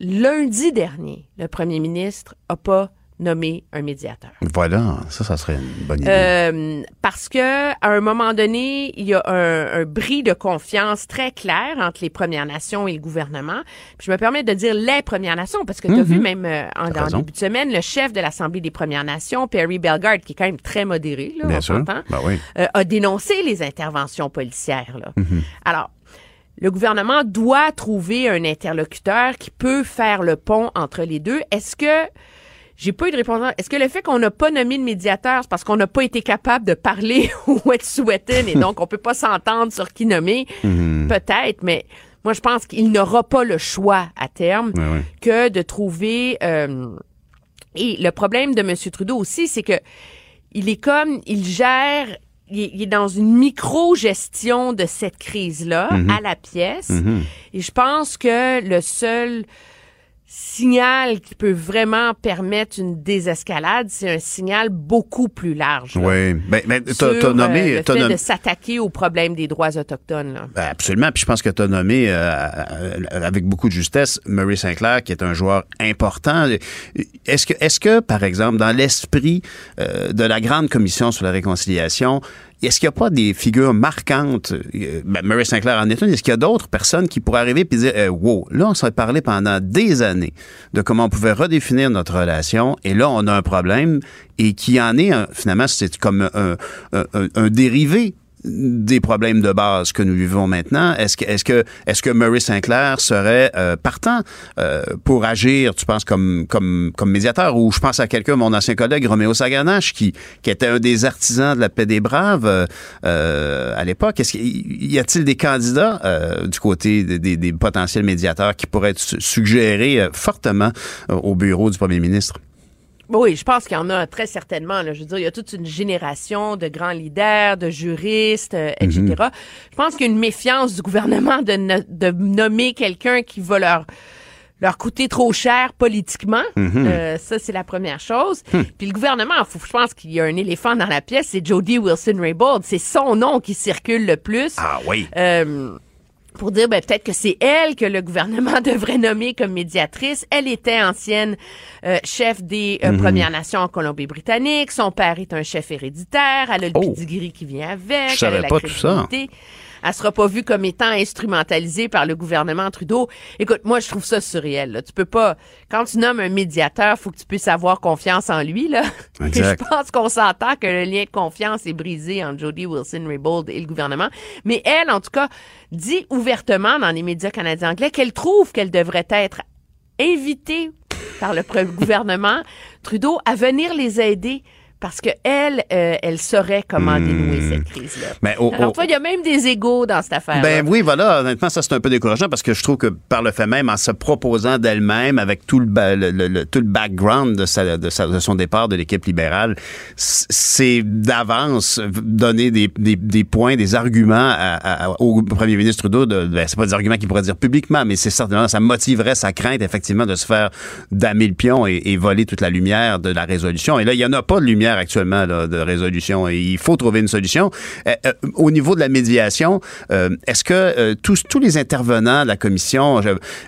lundi dernier, le premier ministre a pas nommé un médiateur. Voilà. Ça, ça serait une bonne idée. Euh, parce que à un moment donné, il y a un, un bris de confiance très clair entre les Premières Nations et le gouvernement. Puis je me permets de dire les Premières Nations parce que tu as vu même euh, en, Mhm. Début de semaine le chef de l'Assemblée des Premières Nations, Perry Bellegarde, qui est quand même très modéré, là, Bien on sûr. Ben oui. euh, a dénoncé les interventions policières. Là. Mhm. Alors, le gouvernement doit trouver un interlocuteur qui peut faire le pont entre les deux. Est-ce que j'ai pas eu de réponse. Est-ce que le fait qu'on n'a pas nommé de médiateur, c'est parce qu'on n'a pas été capable de parler au Wet'suwet'en et donc on peut pas s'entendre sur qui nommer? Peut-être, mais moi je pense qu'il n'aura pas le choix à terme Ouais, ouais. que de trouver. euh, et le problème de M. Trudeau aussi, c'est que il est comme, il gère, il est, il est dans une micro-gestion de cette crise-là Mhm. à la pièce. Et je pense que le seul, signal qui peut vraiment permettre une désescalade, c'est un signal beaucoup plus large. là, Oui. Ben, ben, t'as, t'as nommé. euh, le t'as fait nommé- de s'attaquer au problème des droits autochtones. Là. Ben, absolument. Puis je pense que tu as nommé euh, euh, avec beaucoup de justesse Murray Sinclair, qui est un joueur important. Est-ce que, est-ce que, par exemple, dans l'esprit euh, de la grande commission sur la réconciliation, est-ce qu'il n'y a pas des figures marquantes? euh, Ben, Murray Sinclair en est une. Est-ce qu'il y a d'autres personnes qui pourraient arriver et dire, euh, wow, là, on s'est parlé pendant des années de comment on pouvait redéfinir notre relation et là, on a un problème et qui en est, un- finalement, c'est comme un, un- un- un dérivé des problèmes de base que nous vivons maintenant. Est-ce que, est-ce que, est-ce que Murray Sinclair serait euh, partant euh, pour agir, tu penses, comme, comme, comme médiateur? Ou je pense à quelqu'un, mon ancien collègue Roméo Saganache, qui, qui était un des artisans de la paix des braves euh, à l'époque. Y a-t-il des candidats du côté des, des- potentiels médiateurs qui pourraient être su- suggérés fortement au bureau du premier ministre? Oui, je pense qu'il y en a très certainement. Là. Je veux dire, il y a toute une génération de grands leaders, de juristes, euh, etc. Mhm. Je pense qu'il y a une méfiance du gouvernement de, no- de nommer quelqu'un qui va leur leur coûter trop cher politiquement. Mhm. Euh, ça, c'est la première chose. Hmm. Puis le gouvernement, faut- je pense qu'il y a un éléphant dans la pièce, c'est Jody Wilson-Raybould. C'est son nom qui circule le plus. Ah oui. Euh, pour dire ben, peut-être que c'est elle que le gouvernement devrait nommer comme médiatrice. Elle était ancienne euh, chef des euh, Mhm. Premières Nations en Colombie-Britannique. Son père est un chef héréditaire. Elle a le Oh. pedigree qui vient avec. Je savais elle a la pas tout ça. Elle sera pas vue comme étant instrumentalisée par le gouvernement Trudeau. Écoute, moi, je trouve ça surréel. Là. Tu peux pas, quand tu nommes un médiateur, faut que tu puisses avoir confiance en lui. Là. Exact. Je pense qu'on s'entend que le lien de confiance est brisé entre Jody Wilson-Raybould et le gouvernement. Mais elle, en tout cas, dit ouvertement dans les médias canadiens anglais qu'elle trouve qu'elle devrait être invitée par le gouvernement Trudeau à venir les aider parce que elle, euh, elle saurait comment dénouer cette crise-là. Mais au- Alors, toi, il y a même des égaux dans cette affaire. Ben oui, voilà. Honnêtement, ça c'est un peu décourageant parce que je trouve que par le fait même, en se proposant d'elle-même, avec tout le, ba- le- le- le- tout le background de, sa, de, sa- de son départ de l'équipe libérale, c'est d'avance donner des, des, des points, des arguments à- à- au premier ministre Trudeau. De, ben, c'est pas des arguments qu'il pourrait dire publiquement, mais c'est certainement ça motiverait sa crainte effectivement de se faire damer le pion et, et voler toute la lumière de la résolution. Et là, il y en a pas de lumière actuellement de résolution et il faut trouver une solution. Euh, euh, au niveau de la médiation, euh, est-ce que tous, tous les intervenants de la commission,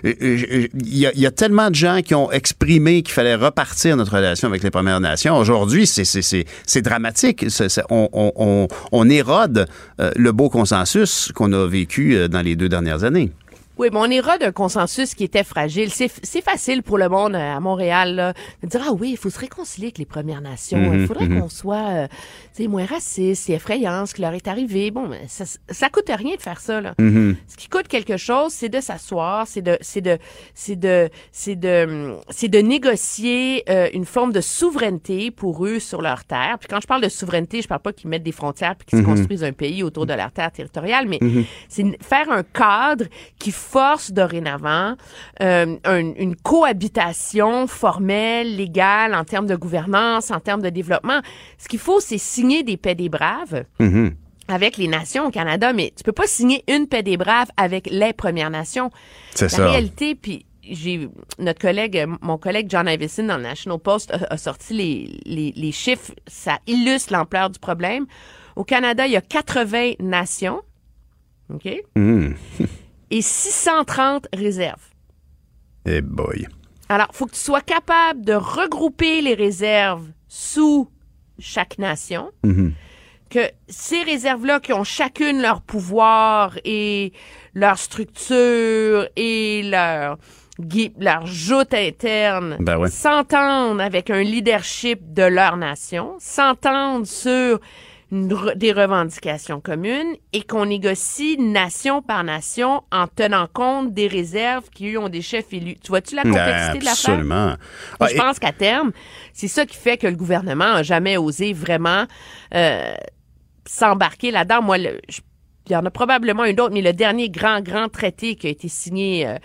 il y, a, tellement de gens qui ont exprimé qu'il fallait repartir notre relation avec les Premières Nations. Aujourd'hui, c'est, dramatique. C'est- c'est- on, on, on, érode le beau consensus qu'on a vécu dans les deux dernières années. Oui, mais on ira d'un consensus qui était fragile. C'est, facile pour le monde euh, à Montréal là, de dire ah oui, il faut se réconcilier avec les Premières Nations. Il Mhm, faudrait mhm. qu'on soit euh, moins raciste, c'est effrayant ce qui leur est arrivé. Bon, mais ça, ça coûte rien de faire ça là. Mhm. Ce qui coûte quelque chose, c'est de s'asseoir, c'est de, c'est de, c'est de, c'est de, c'est de négocier euh, une forme de souveraineté pour eux sur leur terre. Puis quand je parle de souveraineté, je parle pas qu'ils mettent des frontières puis qu'ils se construisent un pays autour de leur terre territoriale, mais c'est faire un cadre qui force dorénavant euh, un- une cohabitation formelle, légale, en termes de gouvernance, en termes de développement. Ce qu'il faut, c'est signer des paix des braves Mhm. avec les nations au Canada, mais tu peux pas signer une paix des braves avec les Premières Nations. C'est La ça. réalité, puis j'ai notre collègue, mon collègue John Iveson dans le National Post a, a sorti les, les, les chiffres, ça illustre l'ampleur du problème. Au Canada, il y a 80 nations, OK, Mhm. et 630 réserves. Eh boy. Alors, faut que tu sois capable de regrouper les réserves sous chaque nation. Mhm. que ces réserves-là qui ont chacune leur pouvoir et leur structure et leur leur joute interne Ben ouais. s'entendent avec un leadership de leur nation, s'entendent sur re- des revendications communes et qu'on négocie nation par nation en tenant compte des réserves qui, eux, ont des chefs élus. Tu vois-tu la complexité de l'affaire? Absolument. Ah, je et- pense qu'à terme, c'est ça qui fait que le gouvernement a jamais osé vraiment euh, s'embarquer là-dedans. Moi, le- je- il y en a probablement une autre, mais le dernier grand, grand traité qui a été signé euh,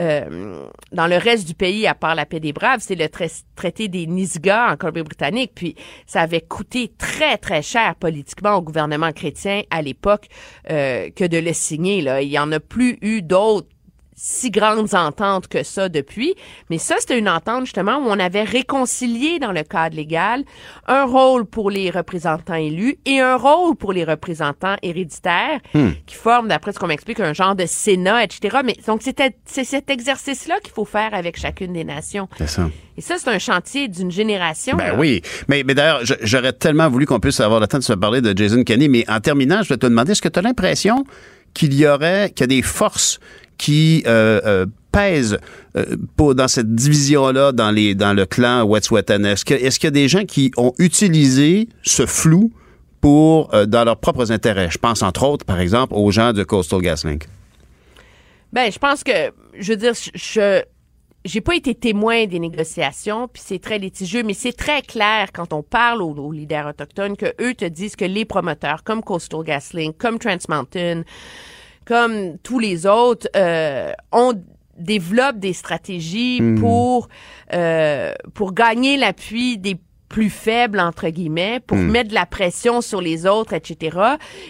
euh, dans le reste du pays, à part la paix des Braves, c'est le trai- traité des Nisga'a en Colombie-Britannique. Puis ça avait coûté très, très cher politiquement au gouvernement chrétien à l'époque euh, que de le signer. Là. Il y en a plus eu d'autres si grandes ententes que ça depuis. Mais ça, c'était une entente justement où on avait réconcilié dans le cadre légal un rôle pour les représentants élus et un rôle pour les représentants héréditaires Hmm. qui forment, d'après ce qu'on m'explique, un genre de Sénat, etc. Mais donc, c'était, c'est cet exercice-là qu'il faut faire avec chacune des nations. C'est ça. Et ça, c'est un chantier d'une génération. Ben là. oui. Mais, mais d'ailleurs, j'aurais tellement voulu qu'on puisse avoir le temps de se parler de Jason Kenney. Mais en terminant, je vais te demander, est-ce que tu as l'impression qu'il y aurait, qu'il y a des forces qui euh, euh, pèsent euh, pour, dans cette division-là, dans, dans le clan Wet'suwet'en? Est-ce est-ce qu'il y a des gens qui ont utilisé ce flou pour, dans leurs propres intérêts? Je pense, entre autres, par exemple, aux gens de Coastal GasLink. Ben, je pense que, je veux dire, je- je j'ai pas été témoin des négociations, puis c'est très litigieux, mais c'est très clair quand on parle aux, aux leaders autochtones que eux te disent que les promoteurs, comme Coastal GasLink, comme Trans Mountain, comme tous les autres, euh, on développe des stratégies pour euh, pour gagner l'appui des plus faibles entre guillemets pour mettre de la pression sur les autres etc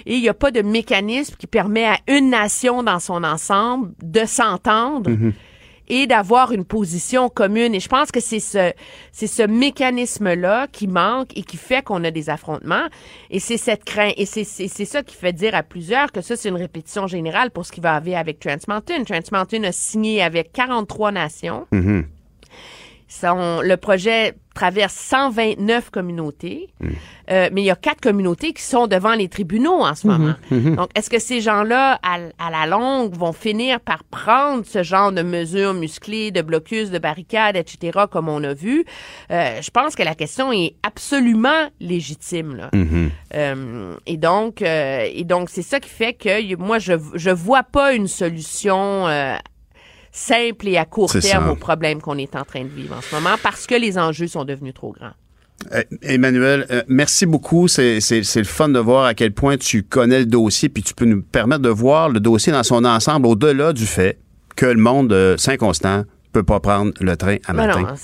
et il n'y a pas de mécanisme qui permet à une nation dans son ensemble de s'entendre et d'avoir une position commune. Et je pense que c'est ce, c'est ce mécanisme-là qui manque et qui fait qu'on a des affrontements. Et c'est cette crainte, et c'est, c'est, c'est ça qui fait dire à plusieurs que ça, c'est une répétition générale pour ce qui va arriver avec Trans Mountain. Trans Mountain a signé avec 43 nations. Son, le projet traverse 129 communautés, Euh, mais il y a quatre communautés qui sont devant les tribunaux en ce moment. Donc, est-ce que ces gens-là, à, à la longue, vont finir par prendre ce genre de mesures musclées, de blocus, de barricades, etc., comme on a vu? Euh, je pense que la question est absolument légitime. Là. Euh, et donc, euh, et donc, c'est ça qui fait que moi, je je vois pas une solution. Simple et à court terme aux problèmes qu'on est en train de vivre en ce moment parce que les enjeux sont devenus trop grands. Euh, Emmanuel, euh, merci beaucoup. C'est, le fun de voir à quel point tu connais le dossier, puis tu peux nous permettre de voir le dossier dans son ensemble, au-delà du fait que le monde euh, Saint-Constant peut pas prendre le train à matin.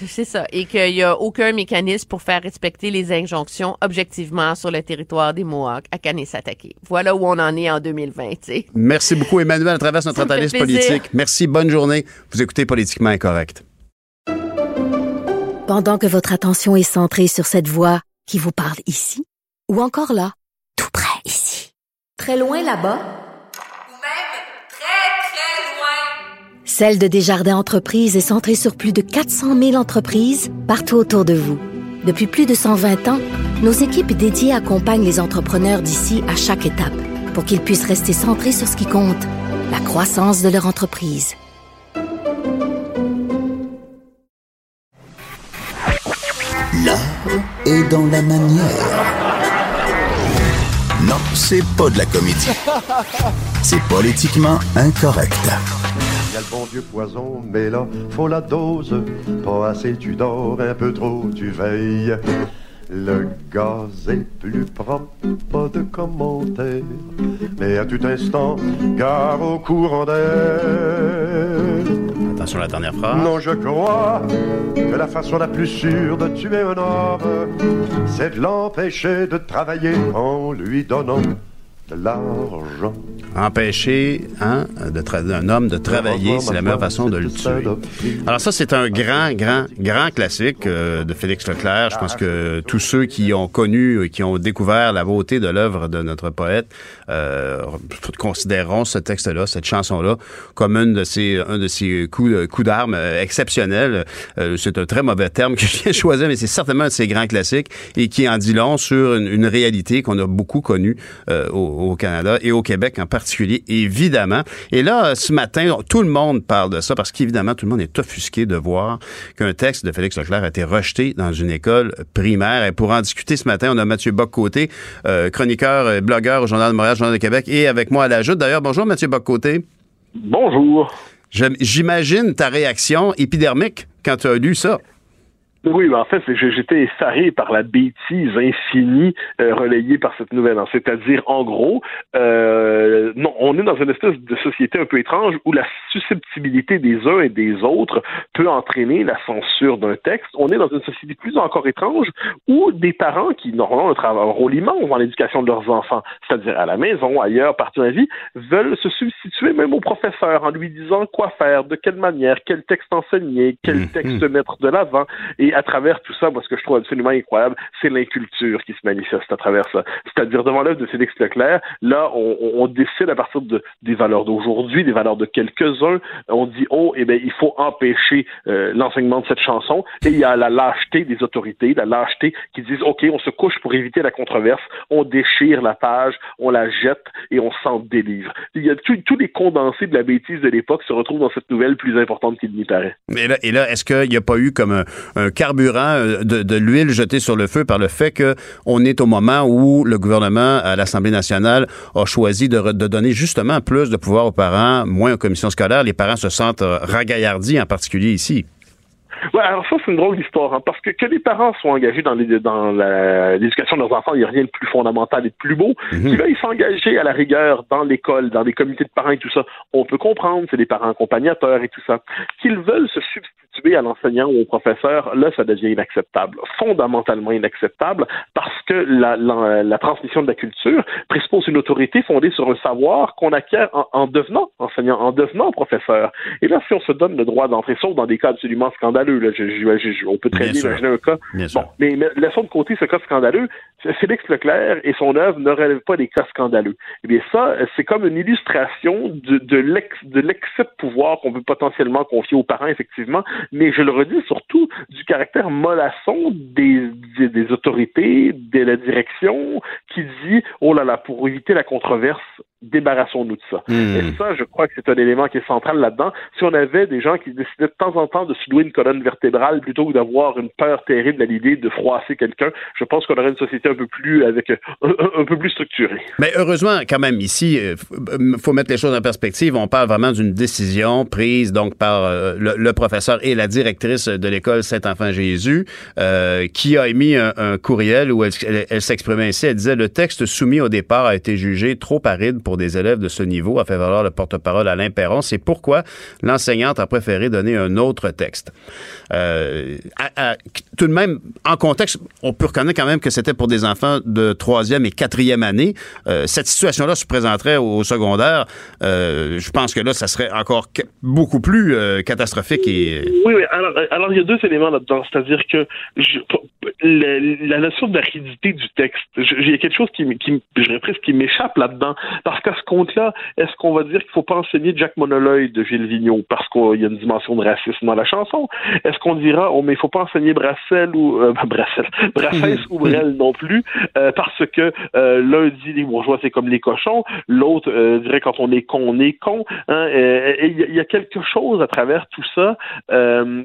c'est ça. Et qu'il n'y a aucun mécanisme pour faire respecter les injonctions objectivement sur le territoire des Mohawks à Kanesatake. Voilà où on en est en 2020, tu sais. Merci beaucoup, Emmanuel, à travers notre analyse politique. Merci, bonne journée. Vous écoutez Politiquement Incorrect. Pendant que votre attention est centrée sur cette voix qui vous parle ici, ou encore là, tout près ici, très loin là-bas, Ou même très, très loin. Celle de Desjardins Entreprises est centrée sur plus de 400 000 entreprises partout autour de vous. Depuis plus de 120 ans, nos équipes dédiées accompagnent les entrepreneurs d'ici à chaque étape pour qu'ils puissent rester centrés sur ce qui compte, la croissance de leur entreprise. L'art est dans la manière. Non, c'est pas de la comédie. C'est politiquement incorrect. Y a le bon Dieu poison, mais là, faut la dose. Pas assez, tu dors, un peu trop, tu veilles. Le gaz est plus propre, pas de commentaires. Mais à tout instant, gare au courant d'air. Attention à la dernière phrase. Non, je crois que la façon la plus sûre de tuer un homme, c'est de l'empêcher de travailler en lui donnant de l'argent. Empêcher hein, de un homme de travailler, c'est la meilleure façon de le tuer. Alors ça, c'est un grand, grand, grand classique euh, de Félix Leclerc. Je pense que tous ceux qui ont connu, et qui ont découvert la beauté de l'œuvre de notre poète, euh, considéreront ce texte-là, cette chanson-là, comme une de ces, un de ces coups, coups d'armes euh, exceptionnels. Euh, c'est un très mauvais terme que je viens de choisir, mais c'est certainement un de ces grands classiques et qui en dit long sur une, une réalité qu'on a beaucoup connue au, au Canada et au Québec en particulier, évidemment. Et là, ce matin, tout le monde parle de ça parce qu'évidemment, tout le monde est offusqué de voir qu'un texte de Félix Leclerc a été rejeté dans une école primaire. Et pour en discuter ce matin, on a Mathieu Bock-Côté, euh, chroniqueur et blogueur au Journal de Montréal, Journal de Québec, et avec moi à la joute. D'ailleurs, bonjour Mathieu Bock-Côté. Bonjour. J'im- J'imagine ta réaction épidermique quand tu as lu ça. Oui, en fait, j'étais effaré par la bêtise infinie euh, relayée par cette nouvelle. C'est-à-dire, en gros, euh, non, on est dans une espèce de société un peu étrange où la susceptibilité des uns et des autres peut entraîner la censure d'un texte. On est dans une société plus encore étrange où des parents qui, normalement, un, un rôle immense dans l'éducation de leurs enfants, c'est-à-dire à la maison, ailleurs, partout dans la vie, veulent se substituer même au professeur en lui disant quoi faire, de quelle manière, quel texte enseigner, quel mmh, texte mmh. mettre de l'avant. Et à travers tout ça, moi, ce que je trouve absolument incroyable, c'est l'inculture qui se manifeste à travers ça. C'est-à-dire, devant l'œuvre de Félix Leclerc, là, on, on décide à partir de, des valeurs d'aujourd'hui, des valeurs de quelques-uns, on dit, oh, eh bien, il faut empêcher euh, l'enseignement de cette chanson, et il y a la lâcheté des autorités, la lâcheté qui disent, OK, on se couche pour éviter la controverse, on déchire la page, on la jette, et on s'en délivre. Il y a tous les condensés de la bêtise de l'époque se retrouvent dans cette nouvelle plus importante qu'il n'y paraît. Et là, et là est-ce qu'il n'y a pas eu comme un, un carburant, euh, de, l'huile jetée sur le feu par le fait qu'on est au moment où le gouvernement à l'Assemblée nationale a choisi de, donner justement plus de pouvoir aux parents, moins aux commissions scolaires. Les parents se sentent ragaillardis, en particulier ici. Ouais, alors ça, c'est une drôle d'histoire, hein, parce que que les parents soient engagés dans l'éducation de leurs enfants, il n'y a rien de plus fondamental et de plus beau. Mm -hmm. Qu'ils s'engager à la rigueur dans l'école, dans les comités de parents et tout ça, on peut comprendre, c'est des parents accompagnateurs et tout ça. Qu'ils veulent se substituer à l'enseignant ou au professeur, là, ça devient inacceptable, fondamentalement inacceptable, parce que la, la, la transmission de la culture présuppose une autorité fondée sur un savoir qu'on acquiert en, en devenant enseignant, en devenant professeur. Et là, si on se donne le droit d'entrer, sauf dans des cas absolument scandaleux, on peut très bien, imaginer un cas. bon, mais, laissons de côté ce cas scandaleux. Félix Leclerc et son œuvre ne relèvent pas des cas scandaleux. Eh bien, ça, c'est comme une illustration de, de l'excès de pouvoir qu'on peut potentiellement confier aux parents, effectivement, mais je le redis surtout du caractère mollasson des, des, autorités, de la direction, qui dit, oh là là, pour éviter la controverse, débarrassons-nous de ça. Hmm. Et ça, je crois que c'est un élément qui est central là-dedans. Si on avait des gens qui décidaient de temps en temps de se louer une colonne vertébrale plutôt que d'avoir une peur terrible à l'idée de froisser quelqu'un, je pense qu'on aurait une société un peu plus avec un, peu plus structurée. Mais heureusement, quand même, ici, il euh, faut mettre les choses en perspective. On parle vraiment d'une décision prise donc par euh, le, professeur et la directrice de l'école Saint-Enfant-Jésus, euh, qui a émis un, courriel où elle, elle s'exprimait ainsi. Elle disait le texte soumis au départ a été jugé trop aride pour pour des élèves de ce niveau, a fait valoir le porte-parole Alain Perron. C'est pourquoi l'enseignante a préféré donner un autre texte. Euh, tout de même, en contexte, on peut reconnaître quand même que c'était pour des enfants de troisième et quatrième année. Euh, cette situation-là se présenterait au, secondaire. Euh, je pense que là, ça serait encore beaucoup plus catastrophique. Et... Oui, oui. Alors, il y a deux éléments là-dedans. C'est-à-dire que la, notion d'aridité du texte, il y a quelque chose qui, qui je qui m'échappe là-dedans. Parce qu'à ce compte-là, est-ce qu'on va dire qu'il faut pas enseigner Jack Monoloy de Gilles Vigneault parce qu'il y a une dimension de racisme dans la chanson? Est-ce qu'on dira, oh, mais il faut pas enseigner Brassel ou, euh, Brassel, Brassens ou Brel non plus, euh, parce que euh, l'un dit les bourgeois c'est comme les cochons, l'autre euh, dirait quand on est con, on est con. Hein, et il y, a quelque chose à travers tout ça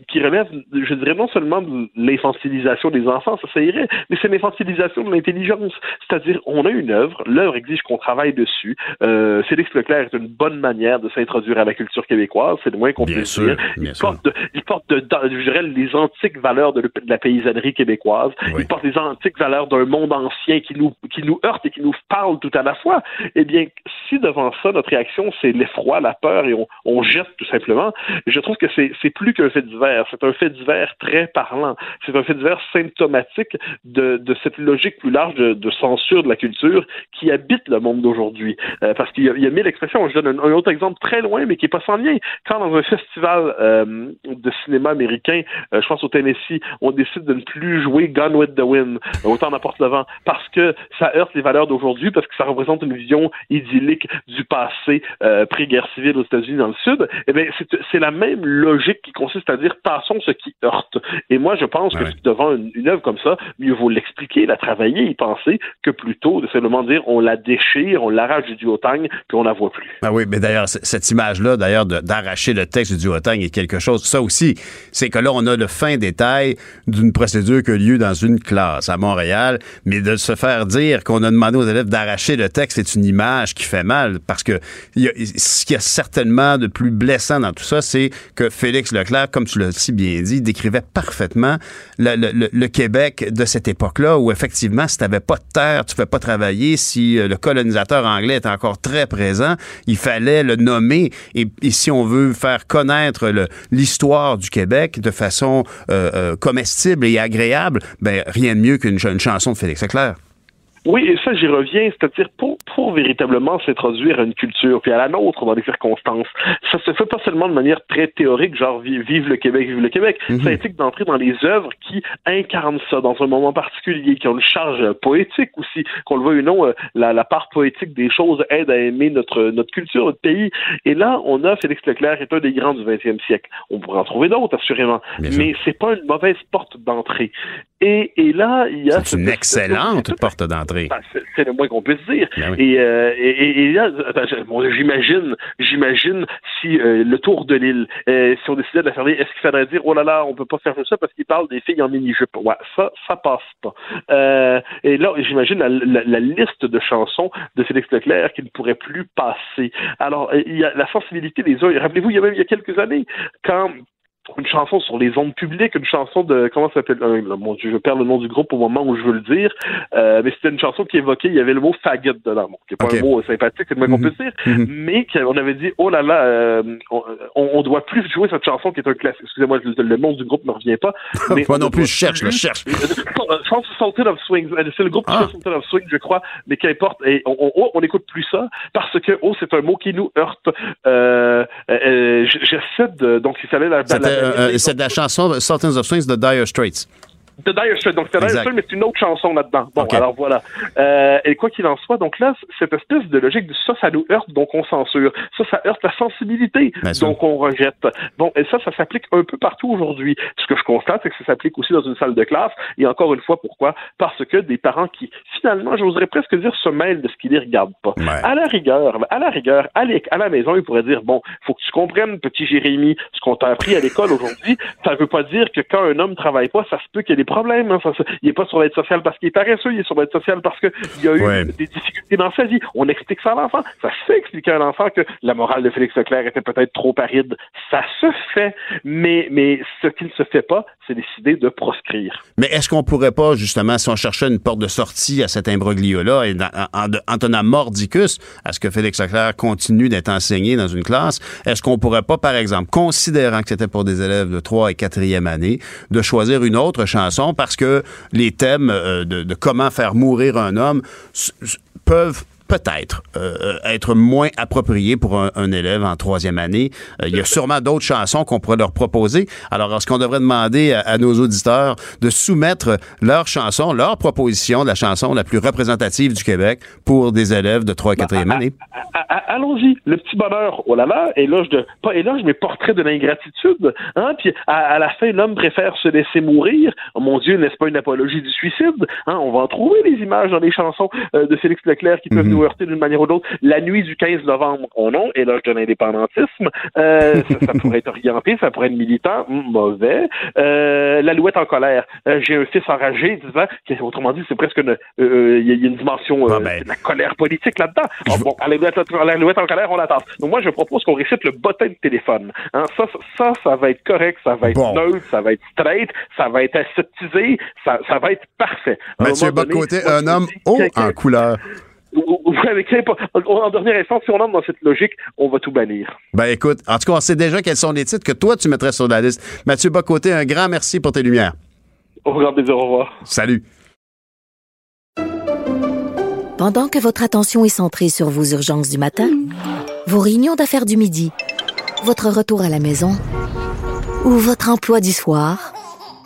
qui relève, je dirais, non seulement de l'infantilisation des enfants, ça, ça irait, mais c'est l'infantilisation de l'intelligence. C'est-à-dire, on a une œuvre, l'œuvre exige qu'on travaille dessus, euh, Félix Leclerc est une bonne manière de s'introduire à la culture québécoise, c'est le moins qu'on puisse dire. Il porte, de, il porte de, je dirais, les antiques valeurs de, la paysannerie québécoise. Il porte les antiques valeurs d'un monde ancien qui nous, qui nous heurte et qui nous parle tout à la fois. Eh bien, si devant ça, notre réaction, c'est l'effroi, la peur et on, on, jette tout simplement, je trouve que c'est plus qu'un fait divers. C'est un fait divers très parlant. C'est un fait divers symptomatique de, de cette logique plus large de, de censure de la culture qui habite le monde d'aujourd'hui. Euh, parce qu'il y, y, a mille expressions. Je donne un, autre exemple très loin, mais qui n'est pas sans lien. Quand dans un festival euh, de cinéma américain, euh, je pense au Tennessee, on décide de ne plus jouer Gone with the Wind, autant n'importe le vent, parce que ça heurte les valeurs d'aujourd'hui, parce que ça représente une vision idyllique du passé pré-guerre civile aux États-Unis dans le Sud, eh bien, c'est la même logique qui consiste à dire passons ce qui heurte. Et moi, je pense que devant une, une, œuvre comme ça, mieux vaut l'expliquer, la travailler, y penser, que plutôt de simplement dire on la déchire, on l'arrache du duotang, puis on la voit plus. Ah oui, mais d'ailleurs, cette image-là, d'ailleurs, d'arracher le texte du duotang est quelque chose. Ça aussi, c'est que là, on a le fin détail d'une procédure qui a lieu dans une classe à Montréal, mais de se faire dire qu'on a demandé aux élèves d'arracher le texte, c'est une image qui fait mal, parce que y a- ce qu'il y a certainement de plus blessant dans tout ça, c'est que Félix Leclerc, comme tu l'as si bien dit, décrivait parfaitement le, le- le- le Québec de cette époque-là, où effectivement, si tu n'avais pas de terre, tu ne pouvais pas travailler, si euh, le colonisateur anglais était encore très présent, il fallait le nommer. Et, si on veut faire connaître l'histoire du Québec de façon euh, euh, comestible et agréable, ben rien de mieux qu'une ch- une chanson de Félix Leclerc. Oui, et ça, j'y reviens, c'est-à-dire pour, pour véritablement s'introduire à une culture, puis à la nôtre dans des circonstances, ça se fait pas seulement de manière très théorique, genre vi- vive le Québec, vive le Québec. Ça implique d'entrer dans les œuvres qui incarnent ça dans un moment particulier, qui ont une charge euh, poétique aussi, qu'on le veuille ou non, euh, la, la part poétique des choses aide à aimer notre, notre culture, notre pays. Et là, on a Félix Leclerc, qui est un des grands du 20e siècle. On pourrait en trouver d'autres, assurément, Bien mais c'est pas une mauvaise porte d'entrée. Et, et là, il y a C'est une excellente porte d'entrée. Ben, c'est- le moins qu'on puisse dire. Ben oui. et, euh, et, et- là, bon, j'imagine, j'imagine si euh, le tour de l'île, euh, si on décidait de la fermer, est-ce qu'il faudrait dire oh là là, on peut pas faire ça parce qu'il parle des filles en mini-jupe? Ouais, ça, ça passe pas. Euh, et là, j'imagine la, la- la liste de chansons de Félix Leclerc qui ne pourrait plus passer. Alors, il y a la sensibilité des uns. Rappelez-vous, il y a même il y a quelques années, quand une chanson sur les ondes publiques, une chanson de comment ça s'appelle euh, Mon Dieu, je perds le nom du groupe au moment où je veux le dire, euh, mais c'était une chanson qui évoquait, il y avait le mot faggot dedans, bon, qui est pas un mot sympathique, c'est le moins qu'on Mhm. peut dire, Mhm. mais qu'on avait dit oh là là, euh, on, on, doit plus jouer cette chanson qui est un classique. Excusez-moi, le, le nom du groupe ne revient pas. Mais Moi on non plus, je cherche, je cherche. je pense Salted of Swing, euh, c'est le groupe Ah. Salted of Swing, je crois, mais qu'importe, et on, on, oh, on n'écoute plus ça parce que oh, c'est un mot qui nous heurte. Euh, euh, J'essaie de donc il fallait la- euh, euh, c'est de la chanson Sultans of Swings de Dire Straits. The Dire Straits, donc c'est Dire. Straits, mais c'est une autre chanson là-dedans. Bon, alors voilà. Euh, et quoi qu'il en soit, donc là, cette espèce de logique de ça, ça nous heurte, donc on censure. Ça, ça heurte la sensibilité, Bien sûr. donc on rejette. Bon, et ça, ça s'applique un peu partout aujourd'hui. Ce que je constate, c'est que ça s'applique aussi dans une salle de classe. Et encore une fois, pourquoi? Parce que des parents qui, finalement, j'oserais presque dire, se mêlent de ce qui les regarde pas. Ouais. À la rigueur, à la rigueur, à, à la maison, ils pourraient dire, bon, faut que tu comprennes, petit Jérémy, ce qu'on t'a appris à l'école aujourd'hui, ça veut pas dire que quand un homme travaille pas, ça se peut qu'il y ait des problèmes. hein. Ça il est pas sur l'aide sociale parce qu'il est paresseux, il est sur l'aide sociale parce qu'il y a eu Ouais. des difficultés dans sa vie. On explique ça à l'enfant. Ça se fait expliquer à l'enfant que la morale de Félix Leclerc était peut-être trop aride. Ça se fait. Mais, mais ce qui ne se fait pas, c'est décider de proscrire. Mais est-ce qu'on pourrait pas, justement, si on cherchait une porte de sortie à cet imbroglio-là, et dans- en, en- en tenant mordicus à ce que Félix Leclerc continue d'être enseigné dans une classe, est-ce qu'on pourrait pas, par exemple, considérant que c'était pour des élèves de 3 et 4e année, de choisir une autre chanson parce que les thèmes euh, de, comment faire mourir un homme peuvent peut-être euh, être moins appropriés pour un, un élève en troisième année. Euh, il y a sûrement d'autres chansons qu'on pourrait leur proposer. Alors, est-ce qu'on devrait demander à, à nos auditeurs de soumettre leur chanson, leur proposition de la chanson la plus représentative du Québec pour des élèves de 3 et 4e année? À- à- Allons-y, le petit bonheur, oh là là, éloge de, pas éloge, mais portrait de l'ingratitude, hein, puis à, à la fin, l'homme préfère se laisser mourir, oh mon Dieu, n'est-ce pas une apologie du suicide, hein, on va en trouver des images dans les chansons euh, de Félix Leclerc qui peuvent Mhm. Nous heurter d'une manière ou d'autre, la nuit du 15 novembre, oh non, éloge de l'indépendantisme, euh, ça, ça pourrait être orienté, ça pourrait être militant, mauvais, euh, l'alouette en colère, Euh, j'ai un fils enragé, disant, autrement dit, c'est presque une, euh, il y, a- il y a une dimension, euh, Ah ben. de la colère politique là-dedans. Ah, bon, à l'alouette en colère, on l'attend. Donc moi, je propose qu'on récite le bottin de téléphone. Hein, ça, ça, ça, va être correct, ça va être Bon. neutre, ça va être straight, ça va être aseptisé, ça, ça va être parfait. Mathieu Bocoté, un homme haut en couleur. Avec En dernière instance, si on entre dans cette logique, on va tout bannir. Ben écoute, en tout cas, on sait déjà quels sont les titres que toi, tu mettrais sur la liste. Mathieu Bocoté, un grand merci pour tes lumières. Au grand plaisir, au revoir. Salut. Pendant que votre attention est centrée sur vos urgences du matin, vos réunions d'affaires du midi, votre retour à la maison ou votre emploi du soir,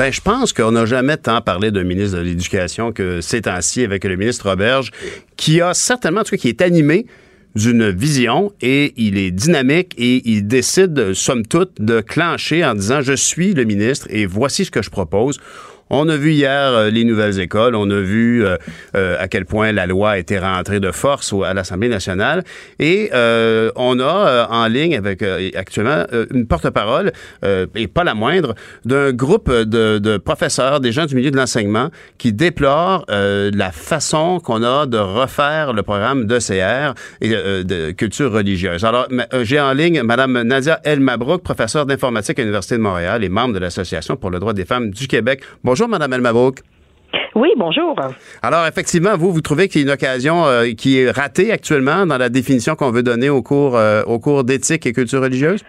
Ben, je pense qu'on n'a jamais tant parlé d'un ministre de l'Éducation que ces temps-ci avec le ministre Roberge, qui a certainement, en qui est animé d'une vision et il est dynamique et il décide, somme toute, de clencher en disant je suis le ministre et voici ce que je propose. On a vu hier euh, les nouvelles écoles, on a vu euh, euh, à quel point la loi a été rentrée de force à l'Assemblée nationale et on a en ligne avec actuellement une porte-parole, et pas la moindre, d'un groupe de, professeurs, des gens du milieu de l'enseignement qui déplorent la façon qu'on a de refaire le programme d'ECR et de culture religieuse. Alors, j'ai en ligne Madame Nadia El Mabrouk, professeure d'informatique à l'Université de Montréal et membre de l'Association pour le droit des femmes du Québec. Madame El Mabrouk. Oui, bonjour. Alors, effectivement, vous, vous trouvez qu'il y a une occasion euh, qui est ratée actuellement dans la définition qu'on veut donner au cours, euh, au cours d'éthique et culture religieuse?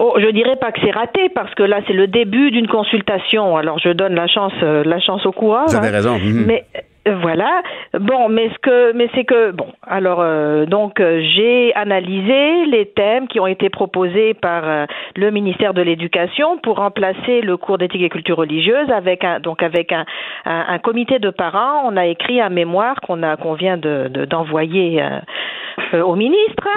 Oh, je dirais pas que c'est raté parce que là c'est le début d'une consultation. Alors je donne la chance, euh, la chance au coureur. Vous avez hein. raison. Mhm. Mais voilà. Bon, mais ce que, mais c'est que bon. Alors euh, donc euh, j'ai analysé les thèmes qui ont été proposés par euh, le ministère de l'Éducation pour remplacer le cours d'éthique et culture religieuse avec un donc avec un, un, comité de parents. On a écrit un mémoire qu'on a qu'on vient de de- d'envoyer au ministre.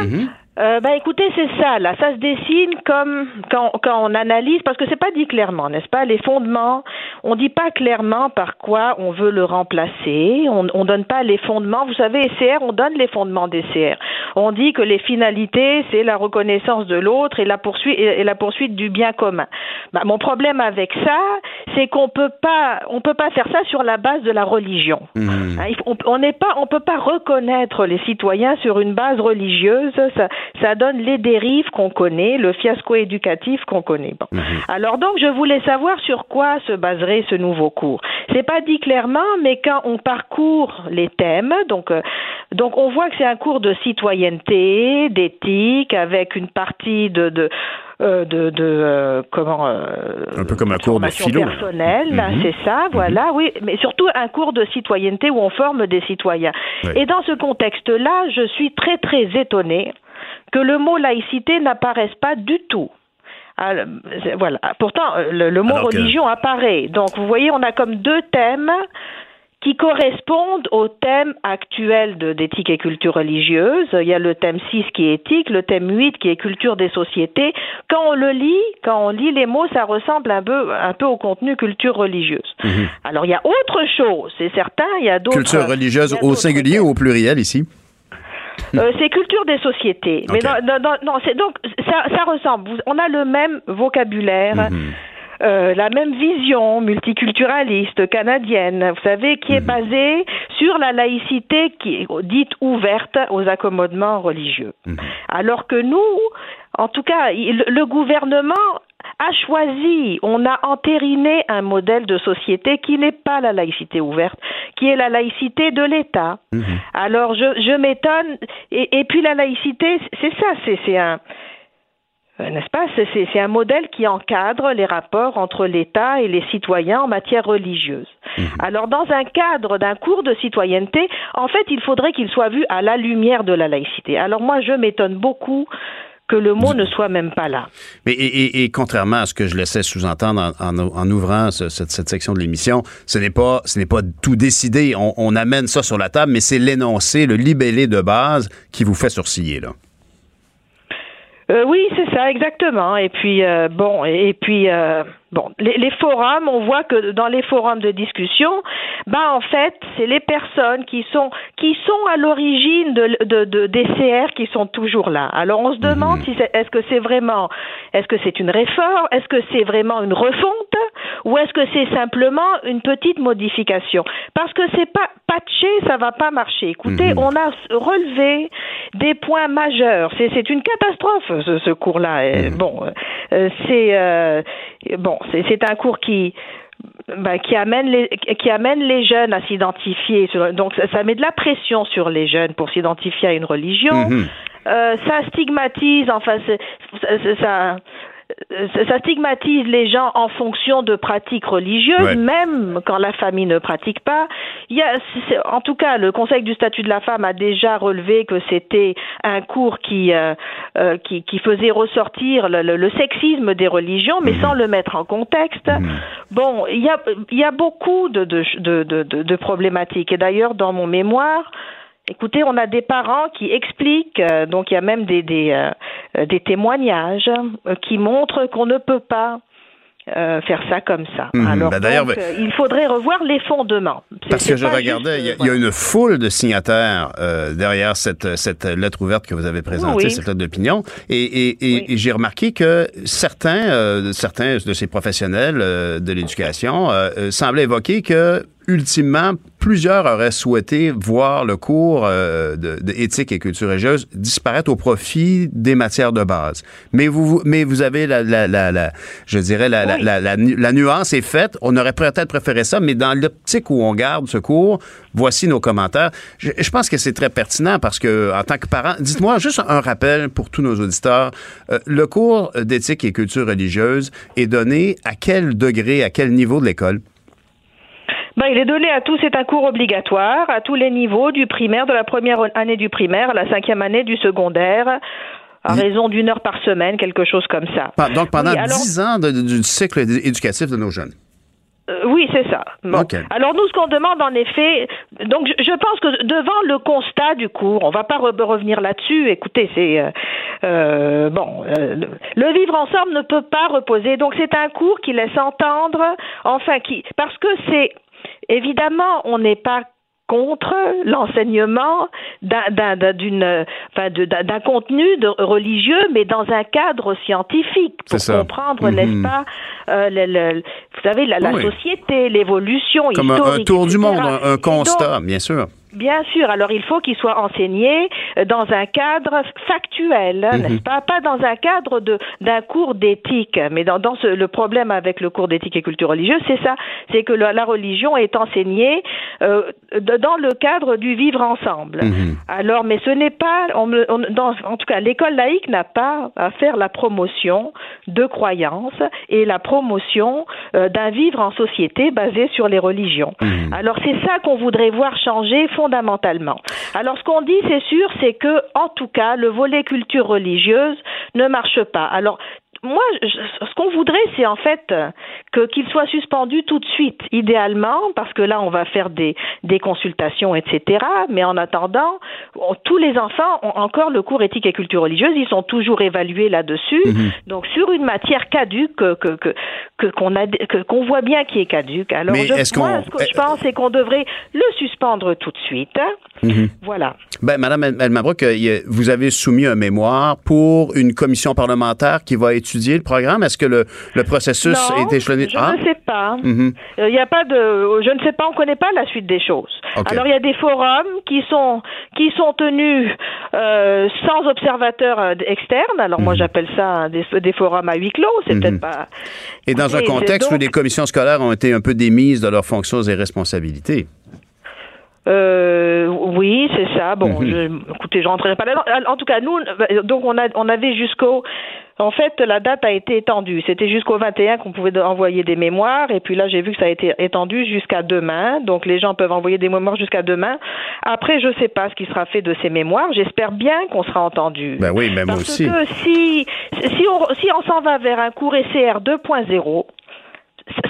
Euh, bah écoutez, c'est ça, là, ça se dessine comme quand, quand on analyse, parce que c'est pas dit clairement, n'est-ce pas? Les fondements, on dit pas clairement par quoi on veut le remplacer, on, on donne pas les fondements. Vous savez, SCR, on donne les fondements des CR. On dit que les finalités, c'est la reconnaissance de l'autre et la poursuite et la poursuite du bien commun. Bah, mon problème avec ça, c'est qu'on peut pas, on peut pas faire ça sur la base de la religion. Hein, il faut- on on n'est pas, on peut pas reconnaître les citoyens sur une base religieuse. Ça, ça donne les dérives qu'on connaît, le fiasco éducatif qu'on connaît. Bon. Alors donc, je voulais savoir sur quoi se baserait ce nouveau cours. C'est pas dit clairement, mais quand on parcourt les thèmes, donc euh, donc on voit que c'est un cours de citoyenneté, d'éthique, avec une partie de, de euh, de, de euh, comment euh, Un peu comme un cours de philo. personnelle, là, Mhm. c'est ça, voilà, oui, mais surtout un cours de citoyenneté où on forme des citoyens. Oui. Et dans ce contexte-là, je suis très très étonnée que le mot laïcité n'apparaisse pas du tout. Alors, c'est- voilà. Pourtant, euh, le, le mot Alors que- religion apparaît. Donc, vous voyez, on a comme deux thèmes qui correspondent au thème actuel d'éthique et culture religieuse. Il y a le thème 6 qui est éthique, le thème 8 qui est culture des sociétés. Quand on le lit, quand on lit les mots, ça ressemble un peu, un peu au contenu culture religieuse. Alors, il y a autre chose, c'est certain, il y a d'autres... Culture religieuse au singulier ou au pluriel ici? Euh, c'est culture des sociétés. Mais dans- non, c'est donc ça, ça ressemble. On a le même vocabulaire. Mhm. euh, la même vision multiculturaliste canadienne, vous savez, qui Mhm. est basée sur la laïcité qui est dite ouverte aux accommodements religieux. Mhm. Alors que nous, en tout cas, le gouvernement a choisi, on a entériné un modèle de société qui n'est pas la laïcité ouverte, qui est la laïcité de l'État. Alors je, je m'étonne, et, et puis la laïcité, c'est ça, c'est un, euh, n'est-ce pas? C'est- un modèle qui encadre les rapports entre l'État et les citoyens en matière religieuse. Alors, dans un cadre d'un cours de citoyenneté, en fait, il faudrait qu'il soit vu à la lumière de la laïcité. Alors, moi, je m'étonne beaucoup que le mot ne soit même pas là. Mais et, et- et contrairement à ce que je laissais sous-entendre en, en- en ouvrant ce- cette, cette section de l'émission, ce n'est pas ce n'est pas tout décidé. On, on amène ça sur la table, mais c'est l'énoncé, le libellé de base qui vous fait sourciller là. Euh, oui, c'est ça, exactement. Et puis euh, bon, et, et puis euh, bon, les, les forums, on voit que dans les forums de discussion, ben en fait, c'est les personnes qui sont qui sont à l'origine de, de, de- des CR qui sont toujours là. Alors on se demande si c'est, est-ce que c'est vraiment, est-ce que c'est une réforme, est-ce que c'est vraiment une refonte, ou est-ce que c'est simplement une petite modification? Parce que c'est pas patché, ça va pas marcher. Écoutez, on a relevé des points majeurs. C'est, c'est une catastrophe ce, ce cours-là. Et Bon, euh, c'est euh, bon, c'est, un cours qui ben, qui amène les qui amène les jeunes à s'identifier. Donc ça, ça met de la pression sur les jeunes pour s'identifier à une religion. Mhm. Euh, ça stigmatise. Enfin, ça- ça- stigmatise les gens en fonction de pratiques religieuses, Ouais. même quand la famille ne pratique pas. Il y a, en tout cas, le Conseil du statut de la femme a déjà relevé que c'était un cours qui, euh, euh, qui, qui faisait ressortir le, le- le sexisme des religions, mais sans le mettre en contexte. Bon, il y a, il y a beaucoup de, de, de- de problématiques. Et d'ailleurs, dans mon mémoire, Écoutez, on a des parents qui expliquent, euh, donc il y a même des, des, euh, euh, des témoignages euh, qui montrent qu'on ne peut pas faire ça comme ça. Mhm. Alors, Ben, donc, ben- euh, il faudrait revoir les fondements. Parce que je regardais, il y, a- y une foule de signataires derrière cette, cette lettre ouverte que vous avez présentée, Oui. cette lettre d'opinion. Et, et- et- et j'ai remarqué que certains, certains de ces professionnels de l'éducation semblaient évoquer que, ultimement, plusieurs auraient souhaité voir le cours euh, de, de éthique et culture religieuse disparaître au profit des matières de base. Mais vous, mais vous avez la, la, la, la- je dirais, la, la- Oui. nuance est faite. On aurait peut-être préféré ça, mais dans l'optique où on garde ce cours, voici nos commentaires. Je, je pense que c'est très pertinent parce que, en tant que parent, dites-moi juste un rappel pour tous nos auditeurs. Euh, le cours d'éthique et culture religieuse est donné à quel degré, à quel niveau de l'école? Ben, il est donné à tous, c'est un cours obligatoire, à tous les niveaux, du primaire, de la première année du primaire à la cinquième année du secondaire, à raison d'une heure par semaine, quelque chose comme ça. Donc, pendant Oui, dix ans de- de- du cycle édu- éducatif de nos jeunes. Euh, oui, c'est ça. Bon. Alors nous, ce qu'on demande en effet, donc je, je pense que devant le constat du cours, on va pas re- revenir là-dessus. Écoutez, c'est euh, euh, bon, le vivre ensemble ne peut pas reposer. Donc c'est un cours qui laisse entendre, enfin qui, parce que c'est évidemment, on n'est pas contre l'enseignement d'un enfin contenu de religieux mais dans un cadre scientifique pour comprendre n'est-ce pas euh, le- le- vous savez la, société l'évolution Comme un, un historique tour du monde, un, un Et donc, constat, bien sûr. Bien sûr. Alors, il faut qu'il soit enseigné euh, dans un cadre factuel, hein, Mhm. n'est-ce pas? Pas dans un cadre de d'un cours d'éthique. Mais dans, dans ce, le problème avec le cours d'éthique et culture religieuse, c'est ça. C'est que la, la religion est enseignée euh, de- dans le cadre du vivre ensemble. Mhm. Alors, mais ce n'est pas, on, on- dans- en tout cas, l'école laïque n'a pas à faire la promotion de croyances et la promotion euh, d'un vivre en société basé sur les religions. Alors, c'est ça qu'on voudrait voir changer fondamentalement. Alors, ce qu'on dit, c'est sûr, c'est que, en tout cas, le volet culture religieuse ne marche pas. Alors, moi, je- ce qu'on voudrait, c'est en fait euh, que qu'il soit suspendu tout de suite, idéalement, parce que là, on va faire des, des consultations, etc. Mais en attendant, on- tous les enfants ont encore le cours éthique et culture religieuse, ils sont toujours évalués là-dessus. Donc, sur une matière caduque que que que que- qu'on a que- qu'on voit bien qui est caduque. Alors, Mais je, moi, ce que je pense, c'est qu'on devrait le suspendre tout de suite. Mhm. Voilà. Ben, Madame El- Elmabrook, euh, vous avez soumis un mémoire pour une commission parlementaire qui va étudier le programme. Est-ce que le, le processus non, est échelonné? Je Ah? ne sais pas. Mhm. Euh, Il n'y a pas de, je ne sais pas, on ne connaît pas la suite des choses. Alors il y a des forums qui sont qui sont tenus euh, sans observateurs euh, externes. Alors Mhm. moi j'appelle ça des, des forums à huis clos. C'est peut-être pas. Et dans un contexte où les commissions scolaires ont été un peu démises de leurs fonctions et responsabilités. Euh, oui, c'est ça. Bon, Mhm. je, écoutez, je rentrerai pas là. En tout cas, nous, donc on a, on avait jusqu'au, en fait, la date a été étendue. C'était jusqu'au 21 qu'on pouvait envoyer des mémoires, et puis là, j'ai vu que ça a été étendu jusqu'à demain. Donc les gens peuvent envoyer des mémoires jusqu'à demain. Après, je sais pas ce qui sera fait de ces mémoires. J'espère bien qu'on sera entendu. Ben oui, moi Parce aussi. que si, si on, si on s'en va vers un cours ECR 2.0,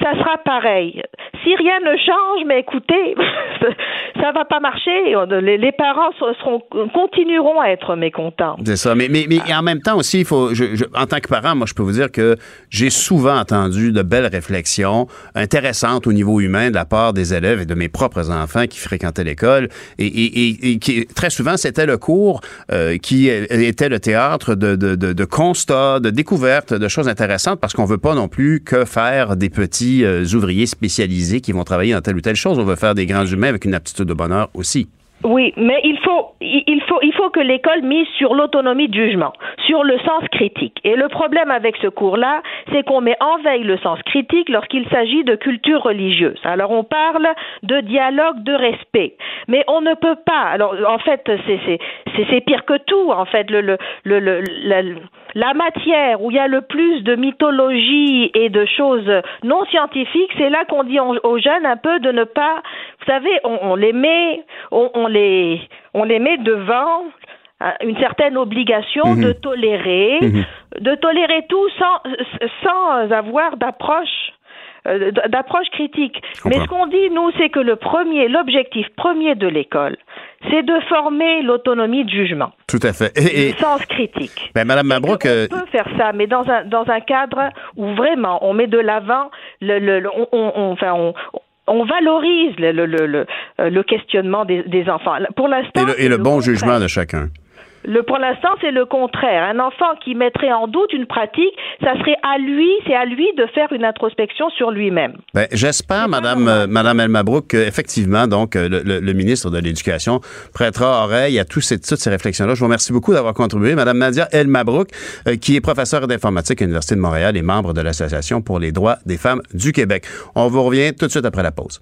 ça sera pareil. Si rien ne change, mais écoutez, ça va pas marcher. Les, parents seront, continueront à être mécontents. C'est ça. Mais, mais, mais en même temps aussi, il faut, je, je- en tant que parent, moi, je peux vous dire que j'ai souvent entendu de belles réflexions intéressantes au niveau humain de la part des élèves et de mes propres enfants qui fréquentaient l'école. Et, et- et- et qui, très souvent, c'était le cours euh, qui était le théâtre de, de, de, de constats, de découvertes, de choses intéressantes parce qu'on veut pas non plus que faire des petits euh, ouvriers spécialisés qui vont travailler dans telle ou telle chose. On veut faire des grands humains avec une aptitude de bonheur aussi. Oui, mais il faut, il faut, il faut que l'école mise sur l'autonomie de jugement, sur le sens critique. Et le problème avec ce cours-là, c'est qu'on met en veille le sens critique lorsqu'il s'agit de culture religieuse. Alors on parle de dialogue, de respect, mais on ne peut pas. Alors en fait, c'est pire que tout. En fait, le, le, le, la, la matière où il y a le plus de mythologie et de choses non scientifiques, c'est là qu'on dit aux jeunes un peu de ne pas, vous savez, on, on les met, on, on les, on les met devant une certaine obligation de Mhm. tolérer, Mhm. de tolérer tout sans, sans avoir d'approche euh, d'approche critique. Mais ce qu'on dit, nous, c'est que le premier, l'objectif premier de l'école, c'est de former l'autonomie de jugement, Tout à fait. Et, et- le sens critique. ben, Madame Mabrouk, euh, On peut faire ça, mais dans un, dans un cadre où vraiment on met de l'avant, le, le, le- on, on- on- enfin, on, on valorise le, le, le, le, euh, questionnement des, des enfants. Pour l'instant, et le, et le bon jugement de chacun. Le, pour l'instant, c'est le contraire. Un enfant qui mettrait en doute une pratique, ça serait à lui, c'est à lui de faire une introspection sur lui-même. Ben, J'espère, Madame, euh, Madame El Mabrouk, qu'effectivement, donc, euh, le, le- le ministre de l'Éducation prêtera oreille à tous ces, toutes ces réflexions-là. Je vous remercie beaucoup d'avoir contribué. Madame Nadia El Mabrouk, euh, qui est professeure d'informatique à l'Université de Montréal et membre de l'Association pour les droits des femmes du Québec. On vous revient tout de suite après la pause.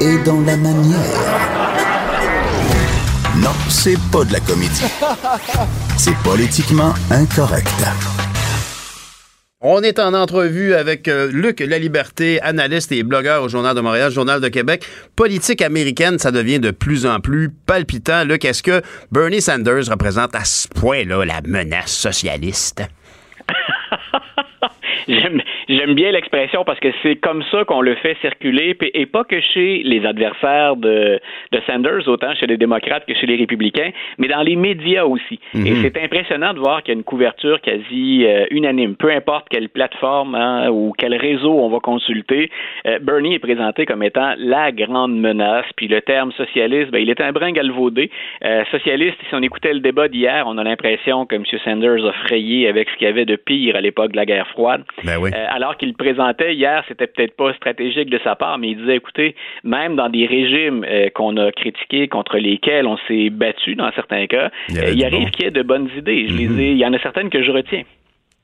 Est dans la manière. Non, c'est pas de la comédie. C'est politiquement incorrect. On est en entrevue avec euh, Luc Laliberté, analyste et blogueur au Journal de Montréal, Journal de Québec. Politique américaine, ça devient de plus en plus palpitant. Luc, est-ce que Bernie Sanders représente à ce point-là la menace socialiste? J'aime, j'aime bien l'expression parce que c'est comme ça qu'on le fait circuler, puis- et pas que chez les adversaires de, de Sanders, autant chez les démocrates que chez les républicains, mais dans les médias aussi. Mhm. Et c'est impressionnant de voir qu'il y a une couverture quasi euh, unanime. Peu importe quelle plateforme hein, ou quel réseau on va consulter, euh, Bernie est présenté comme étant la grande menace, puis le terme socialiste, ben, il est un brin galvaudé. Euh, socialiste, si on écoutait le débat d'hier, on a l'impression que M. Sanders a frayé avec ce qu'il y avait de pire à l'époque de la guerre froide. Ben oui. Alors qu'il le présentait hier, c'était peut-être pas stratégique de sa part, mais il disait, écoutez, même dans des régimes euh, qu'on a critiqués, contre lesquels on s'est battu dans certains cas, Il y euh, il arrive bon. qu'il y ait de bonnes idées. Je les Mhm. ai, il y en a certaines que je retiens.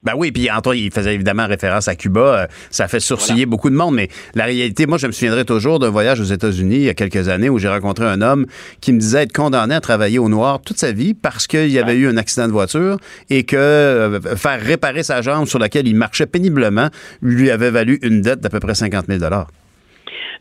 Ben oui, puis Antoine, il faisait évidemment référence à Cuba. Euh, Ça fait sourciller beaucoup de monde, mais la réalité, moi, je me souviendrai toujours d'un voyage aux États-Unis il y a quelques années où j'ai rencontré un homme qui me disait être condamné à travailler au noir toute sa vie parce qu'il y avait eu un accident de voiture et que euh, faire réparer sa jambe sur laquelle il marchait péniblement lui avait valu une dette d'à peu près 50 000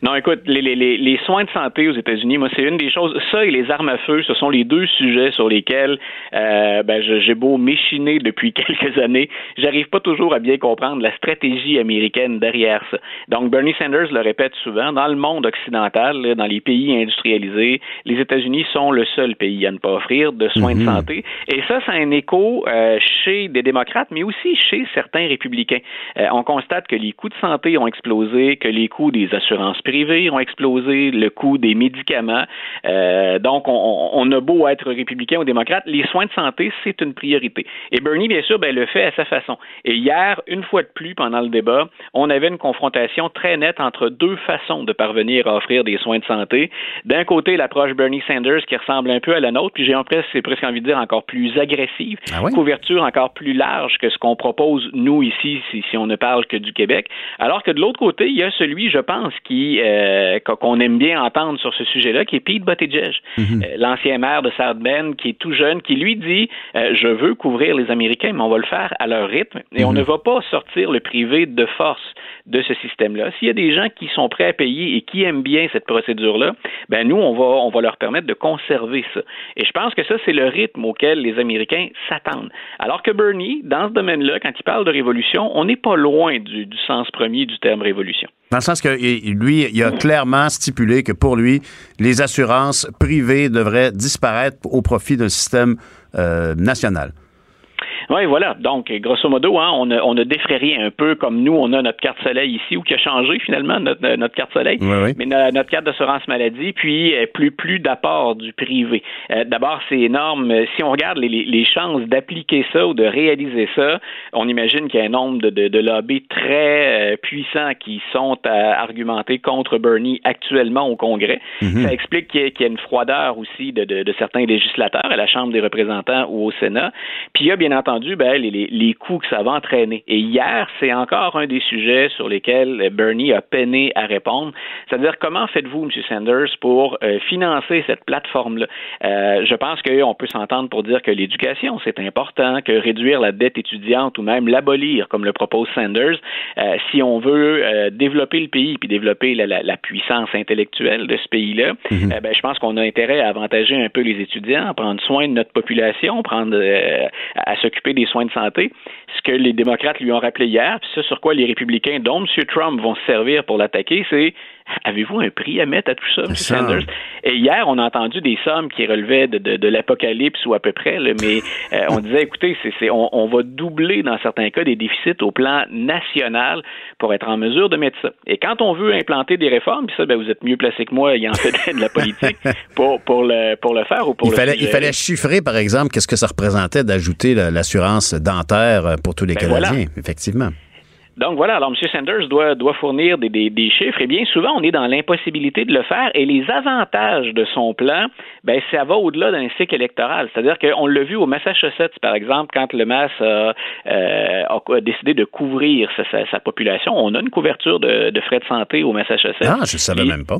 Non, écoute, les, les, les, les soins de santé aux États-Unis, moi, c'est une des choses. Ça et les armes à feu, ce sont les deux sujets sur lesquels euh, ben, j'ai beau m'échiner depuis quelques années, j'arrive pas toujours à bien comprendre la stratégie américaine derrière ça. Donc, Bernie Sanders le répète souvent, dans le monde occidental, là, dans les pays industrialisés, les États-Unis sont le seul pays à ne pas offrir de soins de Mhm. santé. Et ça, c'est un écho euh, chez des démocrates, mais aussi chez certains républicains. Euh, on constate que les coûts de santé ont explosé, que les coûts des assurances privées ont explosé, le coût des médicaments. Euh, donc, on, on a beau être républicain ou démocrate, les soins de santé, c'est une priorité. Et Bernie, bien sûr, ben, le fait à sa façon. Et hier, une fois de plus, pendant le débat, on avait une confrontation très nette entre deux façons de parvenir à offrir des soins de santé. D'un côté, l'approche Bernie Sanders qui ressemble un peu à la nôtre, puis j'ai presque, c'est presque envie de dire encore plus agressive, couverture encore plus large que ce qu'on propose nous ici, si, si on ne parle que du Québec. Alors que de l'autre côté, il y a celui, je pense, qui euh, qu'on aime bien entendre sur ce sujet-là, qui est Pete Buttigieg, euh, l'ancien maire de South Bend, qui est tout jeune, qui lui dit euh, je veux couvrir les Américains, mais on va le faire à leur rythme et on Mhm. ne va pas sortir le privé de force de ce système-là. S'il y a des gens qui sont prêts à payer et qui aiment bien cette procédure-là, ben nous on va on va leur permettre de conserver ça. Et je pense que ça c'est le rythme auquel les Américains s'attendent. Alors que Bernie, dans ce domaine-là, quand il parle de révolution, on n'est pas loin du, du sens premier du terme révolution. Dans le sens que il- il a clairement stipulé que pour lui, les assurances privées devraient disparaître au profit d'un système euh, national. Oui, voilà. Donc, grosso modo, hein, on, ne, on défrait rien. Un peu comme nous, on a notre carte soleil ici, ou qui a changé finalement notre, notre carte soleil, Oui, oui. mais no- notre carte d'assurance maladie, puis euh, plus plus d'apport du privé. Euh, D'abord, c'est énorme. Euh, Si on regarde les, chances d'appliquer ça ou de réaliser ça, on imagine qu'il y a un nombre de, de, de lobbies très euh, puissants qui sont à argumenter contre Bernie actuellement au Congrès. Mhm. Ça explique qu'il y, a- y a une froideur aussi de, de- de certains législateurs à la Chambre des représentants ou au Sénat. Puis il y a bien entendu ben, les, les, les coûts que ça va entraîner. Et hier, c'est encore un des sujets sur lesquels Bernie a peiné à répondre. C'est-à-dire comment faites-vous, M. Sanders, pour euh, financer cette plateforme-là? Euh, je pense qu'on peut s'entendre pour dire que l'éducation, c'est important, que réduire la dette étudiante ou même l'abolir, comme le propose Sanders, euh, si on veut euh, développer le pays puis développer la, la- la puissance intellectuelle de ce pays-là, euh, ben, je pense qu'on a intérêt à avantager un peu les étudiants, à prendre soin de notre population, prendre euh, à, à des soins de santé. Ce que les démocrates lui ont rappelé hier, puis ce sur quoi les républicains, dont M. Trump, vont se servir pour l'attaquer, c'est avez-vous un prix à mettre à tout ça, M. Sanders? Et hier, on a entendu des sommes qui relevaient de, de, de l'apocalypse ou à peu près, là, mais euh, on disait, écoutez, on, on va doubler dans certains cas des déficits au plan national pour être en mesure de mettre ça. Et quand on veut implanter des réformes, puis ça, ben, vous êtes mieux placé que moi, ayant fait de la politique, pour, pour, le, pour le faire ou pour Il le fallait, il suggérer. fallait chiffrer, par exemple, qu'est-ce que ça représentait d'ajouter la- l'assurance dentaire euh, pour tous les Ben Canadiens, effectivement. Donc voilà, alors M. Sanders doit, doit fournir des, des, des chiffres et bien souvent on est dans l'impossibilité de le faire et les avantages de son plan, ben ça va au-delà d'un cycle électoral. C'est-à-dire qu'on l'a vu au Massachusetts, par exemple, quand le Mass a, euh, a décidé de couvrir sa, sa- sa population, on a une couverture de, de frais de santé au Massachusetts. Ah, je ne savais Et- même pas.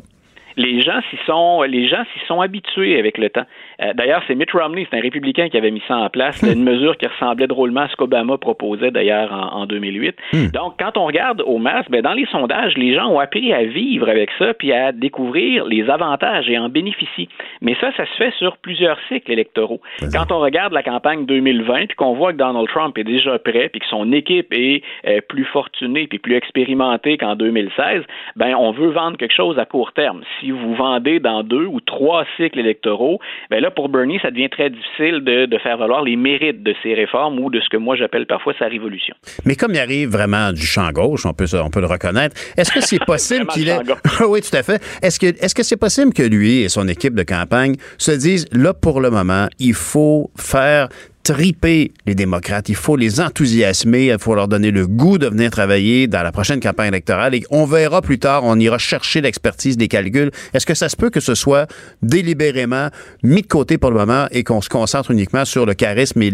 les gens s'y sont les gens s'y sont habitués avec le temps. Euh, d'ailleurs, c'est Mitt Romney, c'est un républicain qui avait mis ça en place, là, une mesure qui ressemblait drôlement à ce qu'Obama proposait d'ailleurs en, en 2008. Donc, quand on regarde au masque, ben, dans les sondages, les gens ont appris à vivre avec ça puis à découvrir les avantages et en bénéficier. Mais ça, ça se fait sur plusieurs cycles électoraux. Quand on regarde la campagne 2020 puis qu'on voit que Donald Trump est déjà prêt puis que son équipe est euh, plus fortunée puis plus expérimentée qu'en 2016, ben on veut vendre quelque chose à court terme. Si vous vendez dans deux ou trois cycles électoraux, ben là pour Bernie, ça devient très difficile de, de faire valoir les mérites de ces réformes ou de ce que moi j'appelle parfois sa révolution. Mais comme il arrive vraiment du champ gauche, on peut, on peut le reconnaître, est-ce que c'est possible qu'il ait... oui, tout à fait. Est-ce que est-ce que c'est possible que lui et son équipe de campagne se disent, là, pour le moment, il faut faire triper les démocrates, il faut les enthousiasmer, il faut leur donner le goût de venir travailler dans la prochaine campagne électorale et on verra plus tard, on ira chercher l'expertise des calculs. Est-ce que ça se peut que ce soit délibérément mis de côté pour le moment et qu'on se concentre uniquement sur le charisme et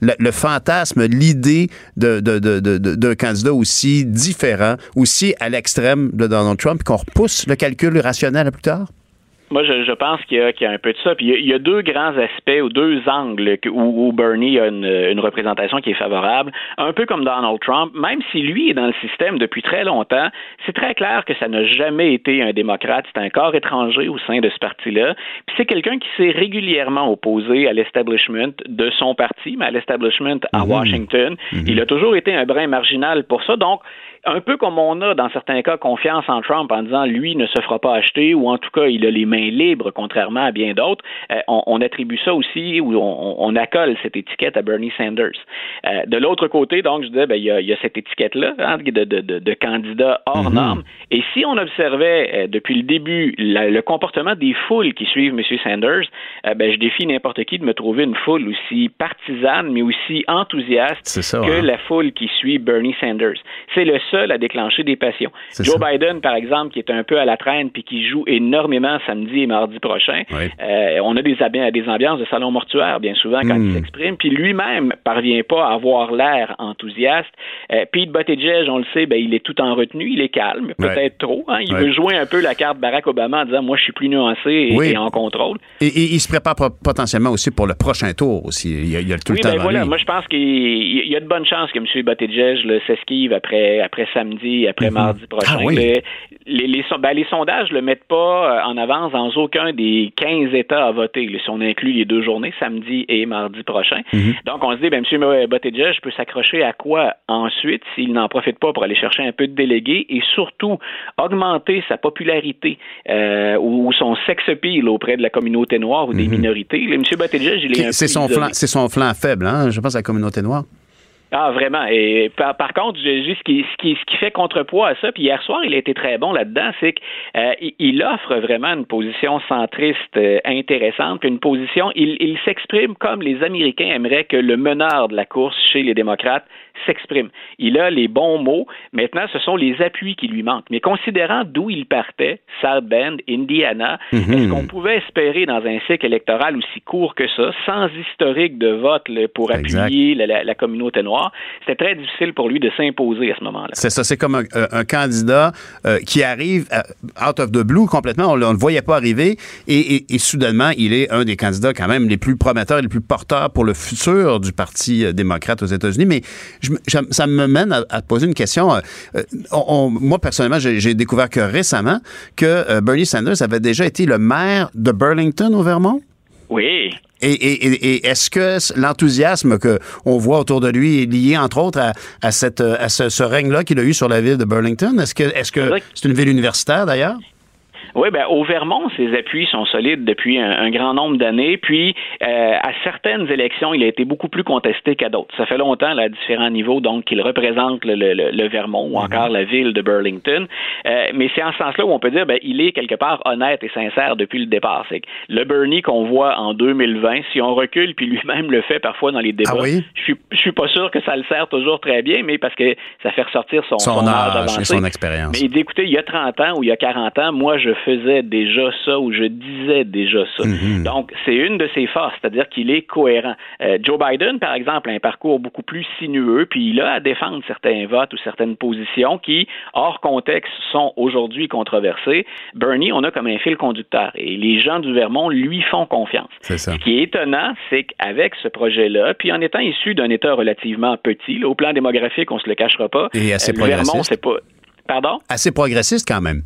le fantasme, l'idée de, de, de, de- de- d'un candidat aussi différent, aussi à l'extrême de Donald Trump, qu'on repousse le calcul rationnel à plus tard? Moi, je, je pense qu'il y, a, qu'il y a un peu de ça. Puis il y a, deux grands aspects ou deux angles où, où Bernie a une, une représentation qui est favorable. Un peu comme Donald Trump, même si lui est dans le système depuis très longtemps, c'est très clair que ça n'a jamais été un démocrate. C'est un corps étranger au sein de ce parti-là. Puis c'est quelqu'un qui s'est régulièrement opposé à l'establishment de son parti, mais à l'establishment à Washington. Il a toujours été un brin marginal pour ça. Donc, un peu comme on a dans certains cas confiance en Trump en disant lui ne se fera pas acheter ou en tout cas il a les mains libres contrairement à bien d'autres, euh, on, on attribue ça aussi ou on, on accole cette étiquette à Bernie Sanders. Euh, de l'autre côté, donc je disais, ben, il, y a, il y a cette étiquette-là hein, de, de, de, de candidat hors norme. Et si on observait euh, depuis le début la- le comportement des foules qui suivent M. Sanders, ben, je défie n'importe qui de me trouver une foule aussi partisane mais aussi enthousiaste ça, que hein. la foule qui suit Bernie Sanders. C'est le seul à déclencher des passions. Joe ça. Biden, par exemple, qui est un peu à la traîne puis qui joue énormément samedi et mardi prochain, Oui. euh, on a des, des ambiances de salon mortuaire bien souvent quand Hmm. il s'exprime, puis lui-même parvient pas à avoir l'air enthousiaste. Euh, Pete Buttigieg, on le sait, ben, il est tout en retenue, il est calme, peut-être Ouais. trop. hein. Il Ouais. veut jouer un peu la carte Barack Obama en disant moi je suis plus nuancé et, Oui. et en contrôle. Et, et il se prépare po- potentiellement aussi pour le prochain tour aussi. Il y a, il y a tout oui, le temps ben voilà. lui. Moi, je pense qu'il il y a de bonnes chances que M. Buttigieg là, s'esquive après, après samedi, après mardi prochain. Ah oui. Les, les, les, ben, les sondages le mettent pas euh, en avance dans aucun des 15 États à voter, là, si on inclut les deux journées, samedi et mardi prochain. Donc, on se dit, ben, M. Buttigieg peut s'accrocher à quoi ensuite s'il n'en profite pas pour aller chercher un peu de délégués et surtout augmenter sa popularité euh, ou, son sex appeal auprès de la communauté noire ou des minorités. Là, M. Buttigieg, il est C'est son, flanc, son flanc faible, hein, je pense, à la communauté noire. Ah, vraiment. Et par, par contre, dis ce qui, ce, qui, ce qui fait contrepoids à ça, puis hier soir, il a été très bon là-dedans, c'est qu'il il offre vraiment une position centriste euh, intéressante, puis une position, il, il s'exprime comme les Américains aimeraient que le meneur de la course chez les démocrates s'exprime. Il a les bons mots. Maintenant, ce sont les appuis qui lui manquent. Mais considérant d'où il partait, South Bend, Indiana, Mhm. est-ce qu'on pouvait espérer dans un cycle électoral aussi court que ça, sans historique de vote là, pour appuyer la, la- la communauté noire, c'était très difficile pour lui de s'imposer à ce moment-là. C'est ça, c'est comme un, un- un candidat euh, qui arrive euh, out of the blue complètement, on ne le voyait pas arriver, et, et- et soudainement, il est un des candidats quand même les plus prometteurs et les plus porteurs pour le futur du Parti euh, démocrate aux États-Unis. Mais je ça me mène à, à te poser une question. Euh, euh, on- on- moi, personnellement, j'ai découvert que récemment que euh, Bernie Sanders avait déjà été le maire de Burlington au Vermont. Oui. Et, et- et- et est-ce que l'enthousiasme que on voit autour de lui est lié, entre autres, à, à cette, à ce, ce règne-là qu'il a eu sur la ville de Burlington? Est-ce que est-ce que c'est une ville universitaire, d'ailleurs? Oui, ben au Vermont, ses appuis sont solides depuis un, un grand nombre d'années. Puis, euh, à certaines élections, il a été beaucoup plus contesté qu'à d'autres. Ça fait longtemps, là, à différents niveaux, donc qu'il représente le, le- le- Vermont ou encore la ville de Burlington. Euh, mais c'est en ce sens-là où on peut dire, ben, il est quelque part honnête et sincère depuis le départ. C'est que le Bernie qu'on voit en 2020, si on recule, puis lui-même le fait parfois dans les débats, Ah oui? je suis, je suis pas sûr que ça le sert toujours très bien, mais parce que ça fait ressortir son, Son son âge et avancé. son expérience. Mais d'écouter, il y a 30 ans ou il y a 40 ans, moi, je faisais déjà ça ou je disais déjà ça. Mhm. Donc, c'est une de ses forces, c'est-à-dire qu'il est cohérent. Euh, Joe Biden, par exemple, a un parcours beaucoup plus sinueux, puis il a à défendre certains votes ou certaines positions qui, hors contexte, sont aujourd'hui controversées. Bernie, on a comme un fil conducteur et les gens du Vermont lui font confiance. C'est ça. Ce qui est étonnant, c'est qu'avec ce projet-là, puis en étant issu d'un État relativement petit, là, au plan démographique, on se le cachera pas, Et assez euh, le Vermont, c'est pas... Pardon? Assez progressiste quand même.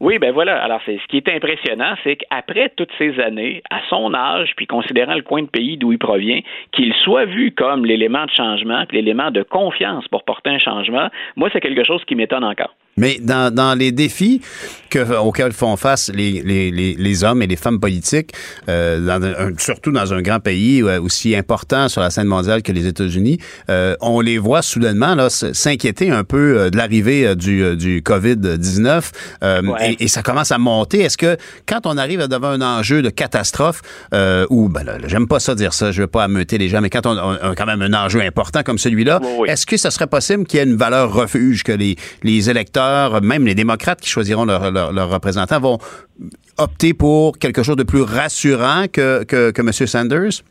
Oui, ben voilà. Alors, c'est ce qui est impressionnant, c'est qu'après toutes ces années, à son âge, puis considérant le coin de pays d'où il provient, qu'il soit vu comme l'élément de changement, puis l'élément de confiance pour porter un changement, moi, c'est quelque chose qui m'étonne encore. Mais dans, dans les défis que, auxquels font face les, les, les, les hommes et les femmes politiques, euh, dans un- surtout dans un grand pays euh, aussi important sur la scène mondiale que les États-Unis, euh, on les voit soudainement là, s'inquiéter un peu euh, de l'arrivée euh, du, du COVID-19 euh, Ouais. et, et ça commence à monter. Est-ce que quand on arrive devant un enjeu de catastrophe, euh, ou ben là, j'aime pas ça dire ça, je veux pas ameuter les gens, mais quand on, on a quand même un enjeu important comme celui-là, est-ce que ce serait possible qu'il y ait une valeur refuge, que les, les électeurs, même les démocrates qui choisiront leurs leur, leur représentants, vont opter pour quelque chose de plus rassurant que, que, que M. Sanders?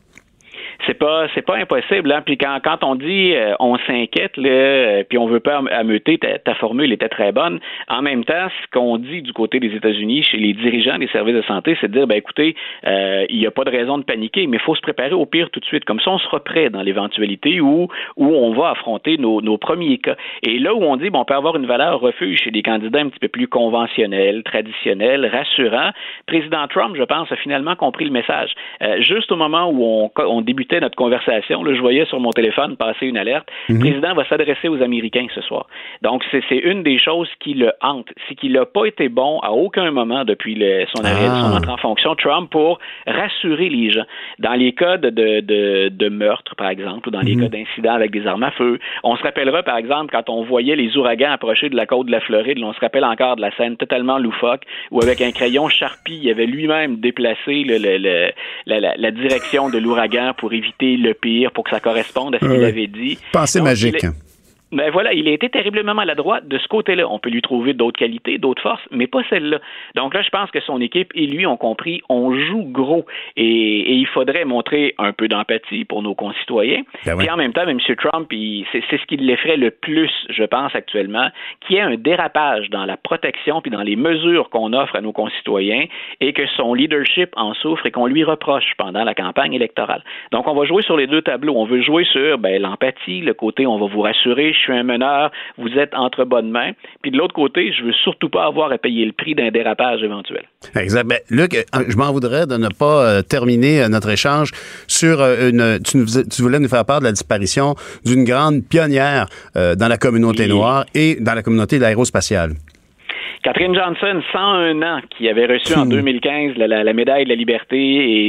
C'est pas c'est pas impossible hein. puis quand, quand on dit euh, on s'inquiète là euh, puis on veut pas am- ameuter ta, ta formule était très bonne en même temps ce qu'on dit du côté des États-Unis chez les dirigeants des services de santé c'est de dire ben écoutez euh, il n'y a pas de raison de paniquer mais il faut se préparer au pire tout de suite. Comme ça on sera prêt dans l'éventualité où où on va affronter nos, nos premiers cas. Et là où on dit bon on peut avoir une valeur refuge chez des candidats un petit peu plus conventionnels traditionnels rassurants président Trump je pense a finalement compris le message. Euh, juste au moment où on, on débutait notre conversation, là, je voyais sur mon téléphone passer une alerte. Le président va s'adresser aux Américains ce soir. Donc, c'est une des choses qui le hante. C'est qu'il n'a pas été bon à aucun moment depuis le- son, arrêt, Ah. son entrée en fonction, Trump, pour rassurer les gens. Dans les cas de, de, meurtre, par exemple, ou dans les cas d'incidents avec des armes à feu, on se rappellera, par exemple, quand on voyait les ouragans approcher de la côte de la Floride, on se rappelle encore de la scène totalement loufoque, où avec un crayon Sharpie, il avait lui-même déplacé le- le- le- la, la- la direction de l'ouragan pour éviter le pire, pour que ça corresponde à ce qu'il avait dit. Pensée Donc, magique. Est- mais voilà, il a été terriblement maladroit de ce côté-là. On peut lui trouver d'autres qualités, d'autres forces, mais pas celle-là. Donc là, je pense que son équipe et lui ont compris, on joue gros et, et il faudrait montrer un peu d'empathie pour nos concitoyens. Ben oui. Puis en même temps, M. Trump, c'est ce qui l'effraie le plus, je pense, actuellement, qu'il y ait un dérapage dans la protection puis dans les mesures qu'on offre à nos concitoyens et que son leadership en souffre et qu'on lui reproche pendant la campagne électorale. Donc, on va jouer sur les deux tableaux. On veut jouer sur ben, l'empathie, le côté on va vous rassurer, je suis un meneur, vous êtes entre bonnes mains. Puis de l'autre côté, je veux surtout pas avoir à payer le prix d'un dérapage éventuel. Exact. Ben, Luc, euh, je m'en voudrais de ne pas euh, terminer euh, notre échange sur une. Tu, nous tu voulais nous faire part de la disparition d'une grande pionnière euh, dans la communauté noire et dans la communauté de l'aérospatiale. Catherine Johnson, 101 ans, qui avait reçu en 2015 la, la- la médaille de la liberté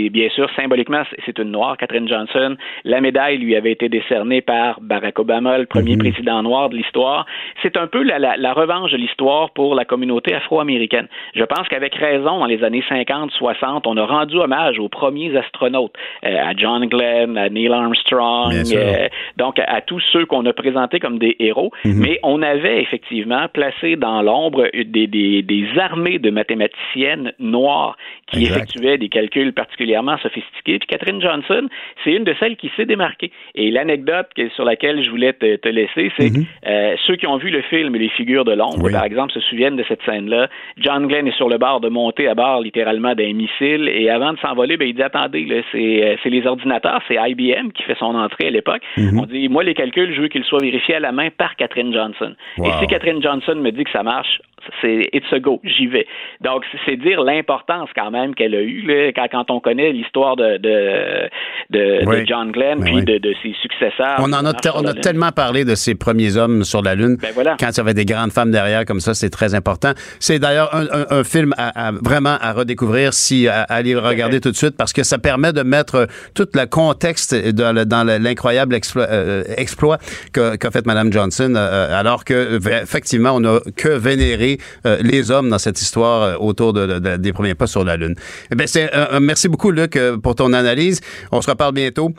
et bien sûr, symboliquement, c'est- une noire, Catherine Johnson. La médaille lui avait été décernée par Barack Obama, le premier Hmm. président noir de l'histoire. C'est un peu la, la- revanche de l'histoire pour la communauté afro-américaine. Je pense qu'avec raison, dans les années 50, 60, on a rendu hommage aux premiers astronautes, euh, à John Glenn, à Neil Armstrong, euh, donc à tous ceux qu'on a présentés comme des héros, Mhm. mais on avait effectivement placé dans l'ombre des, des, des armées de mathématiciennes noires qui Exact. effectuaient des calculs particulièrement sophistiqués. Puis Catherine Johnson, c'est une de celles qui s'est démarquée. Et l'anecdote sur laquelle je voulais te, te laisser, c'est que euh, ceux qui ont vu le film Les figures de l'ombre, Oui. par exemple, se souviennent de cette scène-là. John Glenn est sur le bord de monter à bord littéralement d'un missile et avant de s'envoler, ben, il dit attendez, c'est, euh, c'est les ordinateurs, c'est IBM qui fait son entrée à l'époque. Mhm. On dit moi les calculs, je veux qu'ils soient vérifiés à la main par Catherine Johnson. Wow. Et si Catherine Johnson me dit que ça marche, c'est it's a go, j'y vais. Donc c'est- dire l'importance quand même qu'elle a eue là, quand, quand on connaît l'histoire de de, de, de. John Glenn Ben puis oui. de, de ses successeurs. On en a, on a tellement parlé de ces premiers hommes sur la Lune. Ben voilà. Quand il y avait des grandes femmes derrière comme ça, c'est très important. C'est d'ailleurs un, un- un film à, à- vraiment à redécouvrir, si à, à aller regarder tout de suite, parce que ça permet de mettre euh, tout le contexte dans, le- dans le- l'incroyable exploit, euh, exploit qu'a qu'a fait Mme Johnson, euh, alors que effectivement, on n'a que vénéré euh, les hommes dans cette histoire euh, autour de- de- de- des premiers pas sur la Lune. Eh bien, c'est, euh, merci beaucoup, Luc, pour ton analyse. On se reparle bientôt.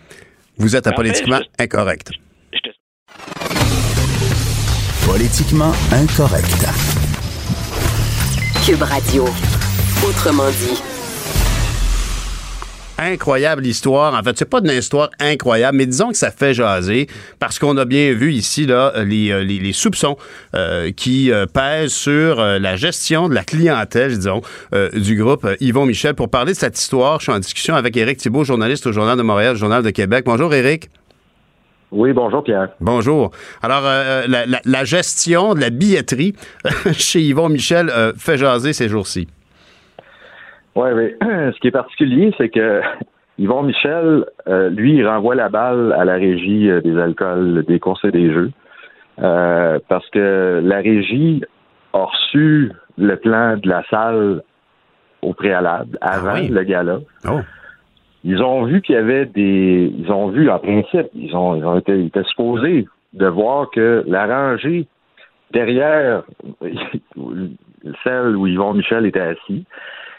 Vous êtes à politiquement incorrect. Politiquement incorrect. Cube Radio. Autrement dit. Incroyable histoire. En fait, c'est pas une histoire incroyable, mais disons que ça fait jaser parce qu'on a bien vu ici là les, euh, les, les soupçons euh, qui euh, pèsent sur euh, la gestion de la clientèle, disons, du groupe Yvon Michel. Pour parler de cette histoire, je suis en discussion avec Éric Thibault, journaliste au Journal de Montréal, Journal de Québec. Bonjour, Éric. Oui, bonjour Pierre. Bonjour. Alors, la, la- la gestion de la billetterie chez Yvon Michel fait jaser ces jours-ci. Oui, oui. Ce qui est particulier, c'est que Yvon Michel, euh, lui, il renvoie la balle à la régie euh, des alcools, des courses et des jeux. Euh, parce que la régie a reçu le plan de la salle au préalable, avant oui? le gala. Oh. Ils ont vu qu'il y avait des. Ils ont vu, en principe, ils ont, ils ont été, ils étaient supposés de voir que la rangée derrière celle où Yvon Michel était assis,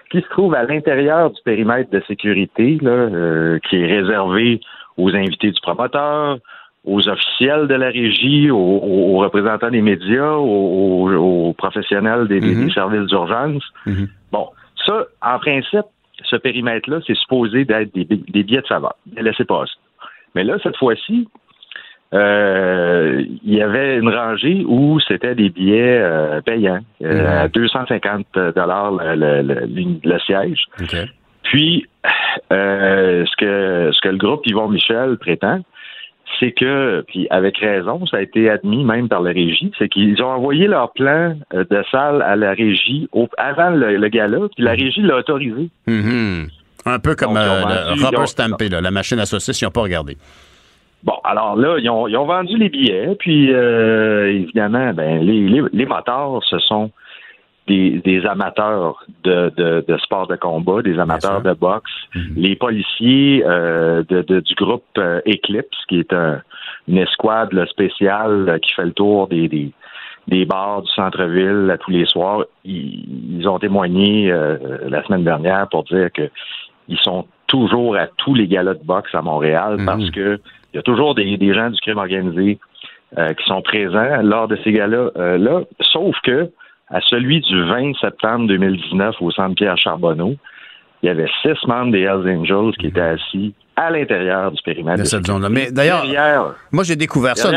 qui se trouve à l'intérieur du périmètre de sécurité, là, euh, qui est réservé aux invités du promoteur, aux officiels de la régie, aux, représentants des médias, aux, professionnels des, Mhm. des services d'urgence. Mhm. Bon, ça, en principe, ce périmètre-là, c'est supposé d'être des, des billets de faveur, des laissez-passer. Mais là, cette fois-ci, euh, il y avait une rangée où c'était des billets euh, payants, euh, à 250 dollars le, le- siège. Puis, euh, ce que ce que le groupe Yvon Michel prétend, c'est que, puis avec raison, ça a été admis même par la régie, c'est qu'ils ont envoyé leur plan euh, de salle à la régie au- avant le, le gala, puis la régie l'a autorisé. Mhm. Un peu comme Donc, euh, vendu- le rubber stampé, la machine à saucisses, ils n'ont pas regardé. Bon, alors là, ils ont, ils ont vendu les billets, puis euh, évidemment, ben les, les, les motards, ce sont des, des amateurs de, de, de sport de combat, des amateurs de boxe. Les policiers euh, de, de- du groupe euh, Eclipse, qui est un- une escouade là, spéciale euh, qui fait le tour des, des, des bars du centre-ville à tous les soirs, ils, ils ont témoigné euh, la semaine dernière pour dire que ils sont toujours à tous les galas de boxe à Montréal parce que il y a toujours des, des gens du crime organisé euh, qui sont présents lors de ces galas euh, là, sauf que à celui du 20 septembre 2019 au centre Pierre Charbonneau, il y avait six membres des Hells Angels qui étaient assis à l'intérieur du périmètre de cette zone-là. Mais d'ailleurs, moi j'ai découvert ça.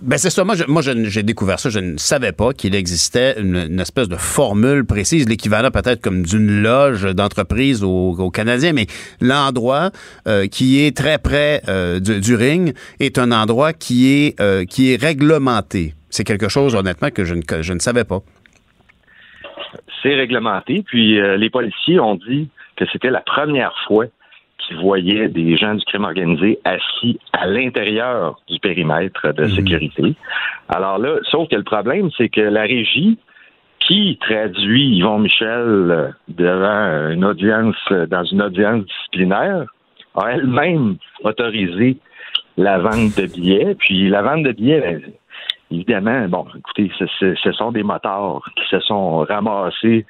ben c'est ça. Moi, j'ai découvert ça. Je ne savais pas qu'il existait une, une espèce de formule précise, l'équivalent peut-être comme d'une loge d'entreprise au, au Canadien, mais l'endroit euh, qui est très près euh, du, du ring est un endroit qui est euh, qui est réglementé. C'est quelque chose honnêtement que je ne, que je ne savais pas. c'est réglementé. Puis les policiers ont dit que c'était la première fois qu'ils voyaient des gens du crime organisé assis à l'intérieur du périmètre de sécurité. Alors là, sauf que le problème, c'est que la régie qui traduit Yvon Michel devant une audience, dans une audience disciplinaire, a elle-même autorisé la vente de billets. Puis la vente de billets, ben, évidemment, bon, écoutez, ce, ce- ce sont des motards qui se sont ramassés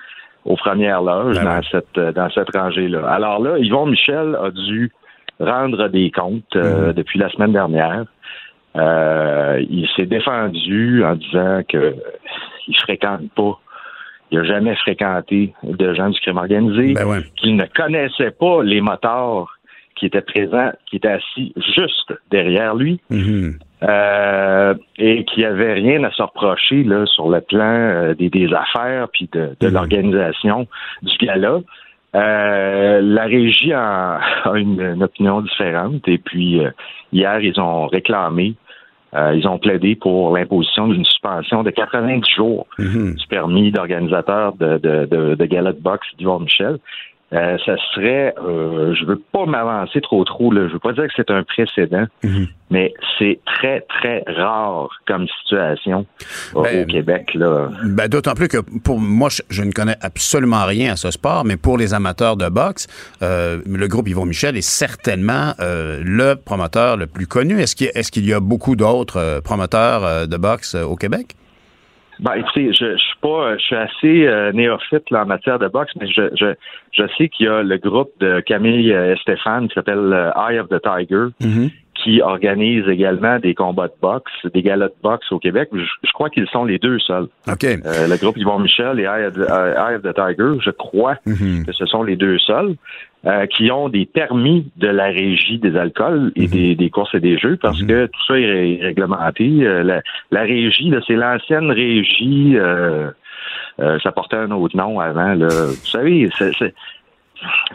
aux premières loges dans cette euh, dans cette rangée-là. Alors là, Yvon Michel a dû rendre des comptes euh, depuis la semaine dernière. Euh, il s'est défendu en disant que il fréquente pas, il n'a jamais fréquenté de gens du crime organisé, qu'il ne connaissait pas les motards qui étaient présents, qui étaient assis juste derrière lui. Euh, et qu'il n'y avait rien à se reprocher là, sur le plan euh, des, des affaires puis de, de l'organisation du gala. Euh, la régie a, a une, une opinion différente et puis hier ils ont réclamé, ils ont plaidé pour l'imposition d'une suspension de 90 jours du permis d'organisateur de, de, de, de gala de boxe d'Yvon Michel. Euh, ça serait, euh, je veux pas m'avancer trop trop, là, je veux pas dire que c'est un précédent, mais c'est très très rare comme situation euh, Ben, au Québec là. Ben, D'autant plus que pour moi, je, je ne connais absolument rien à ce sport, mais pour les amateurs de boxe, euh, le groupe Yvon Michel est certainement le promoteur le plus connu. Est-ce qu'il y, a- y beaucoup d'autres promoteurs de boxe au Québec? Ben, écoutez, je, je suis pas, je suis assez euh, néophyte là, en matière de boxe, mais je, je, je sais qu'il y a le groupe de Camille euh, Stéphane qui s'appelle euh, Eye of the Tiger, qui organise également des combats de boxe, des galas de boxe au Québec. Je, je crois qu'ils sont les deux seuls. Euh, le groupe Yvon Michel et Eye of the, Eye of the Tiger, je crois que ce sont les deux seuls. euh, qui ont des permis de la régie des alcools et des, des courses et des jeux parce que tout ça est ré- réglementé. Euh, la, la régie, c'est l'ancienne régie. ça portait un autre nom avant. Là. Vous savez, c'est-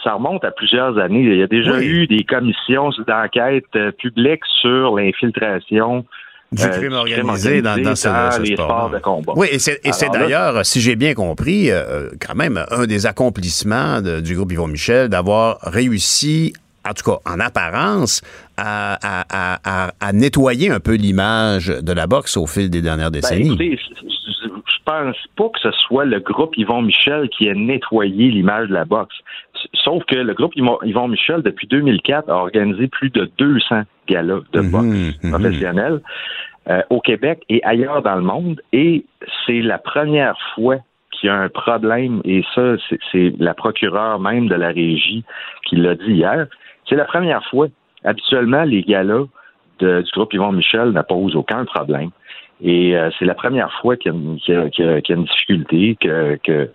ça remonte à plusieurs années. Il y a déjà Oui. eu des commissions d'enquête euh, publiques sur l'infiltration Du euh, crime organisé dans, dans ce, sport. de combat. Oui, et c'est d'ailleurs, si j'ai bien compris, euh, quand même un des accomplissements de- du groupe Yvon Michel d'avoir réussi, en tout cas en apparence, à, à- à- à- à nettoyer un peu l'image de la boxe au fil des dernières Ben, décennies. écoutez, je je pense pas que ce soit le groupe Yvon Michel qui ait nettoyé l'image de la boxe. Sauf que le groupe Yvon Michel, depuis 2004, a organisé plus de 200 galas de boxe professionnels euh, au Québec et ailleurs dans le monde. Et c'est la première fois qu'il y a un problème, et ça, c'est- c'est la procureure même de la régie qui l'a dit hier. C'est la première fois. Habituellement, les galas de- du groupe Yvon Michel ne posent aucun problème. Et euh, c'est la première fois qu'il y, a une- y a- qu'il y a- une difficulté, que-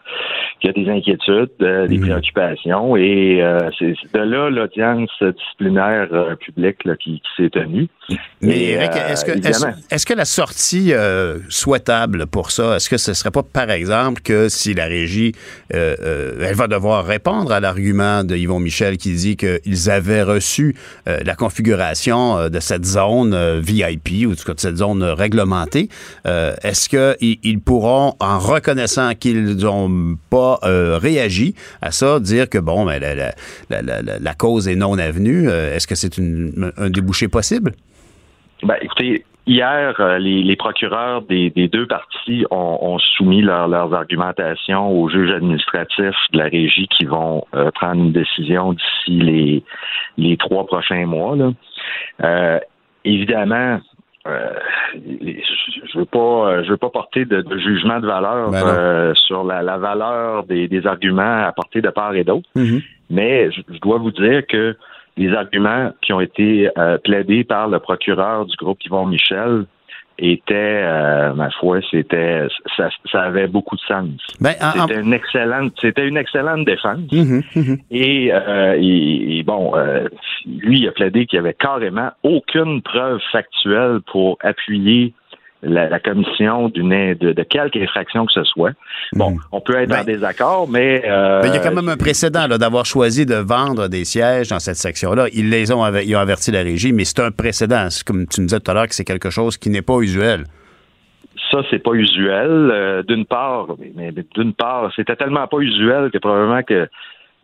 y a des inquiétudes, euh, des préoccupations. Et euh, c'est de là l'audience disciplinaire publique là, qui, qui s'est tenue. Mais est-ce que, la sortie souhaitable pour ça, est-ce que ce serait pas, par exemple, que si la régie, elle va devoir répondre à l'argument de Yvon Michel qui dit qu'ils avaient reçu la configuration de cette zone VIP ou en tout cas de cette zone réglementée, euh, est-ce qu'ils ils pourront, en reconnaissant qu'ils n'ont pas euh, réagi à ça, dire que bon, ben, la, cause est non avenue, euh, est-ce que c'est un débouché possible? Ben, écoutez, hier, les, procureurs des, deux parties ont, soumis leur- leurs argumentations aux juges administratifs de la régie qui vont prendre une décision d'ici les, trois prochains mois. Évidemment, euh, je veux pas, je veux pas porter de, de jugement de valeur Ben euh, sur la, la valeur des, des arguments apportés de part et d'autre. Mais je, je dois vous dire que les arguments qui ont été euh, plaidés par le procureur du groupe Yvon Michel était, euh, ma foi, c'était, ça, ça avait beaucoup de sens. Ben, en- en- c'était une excellente, c'était une excellente défense. Mhm, mhm. Et, euh, et- et bon, euh, lui, il a plaidé qu'il n'y avait carrément aucune preuve factuelle pour appuyer la, la commission d'une de, de quelque infraction que ce soit. Bon, on peut être en désaccord, mais euh, Ben, il y a quand même un précédent d'avoir choisi de vendre des sièges dans cette section-là. Ils les ont, ils ont averti la régie, mais c'est un précédent. C'est comme tu me disais tout à l'heure que c'est quelque chose qui n'est pas usuel. ça, c'est pas usuel. Euh, d'une part, mais, mais d'une part, c'était tellement pas usuel que probablement que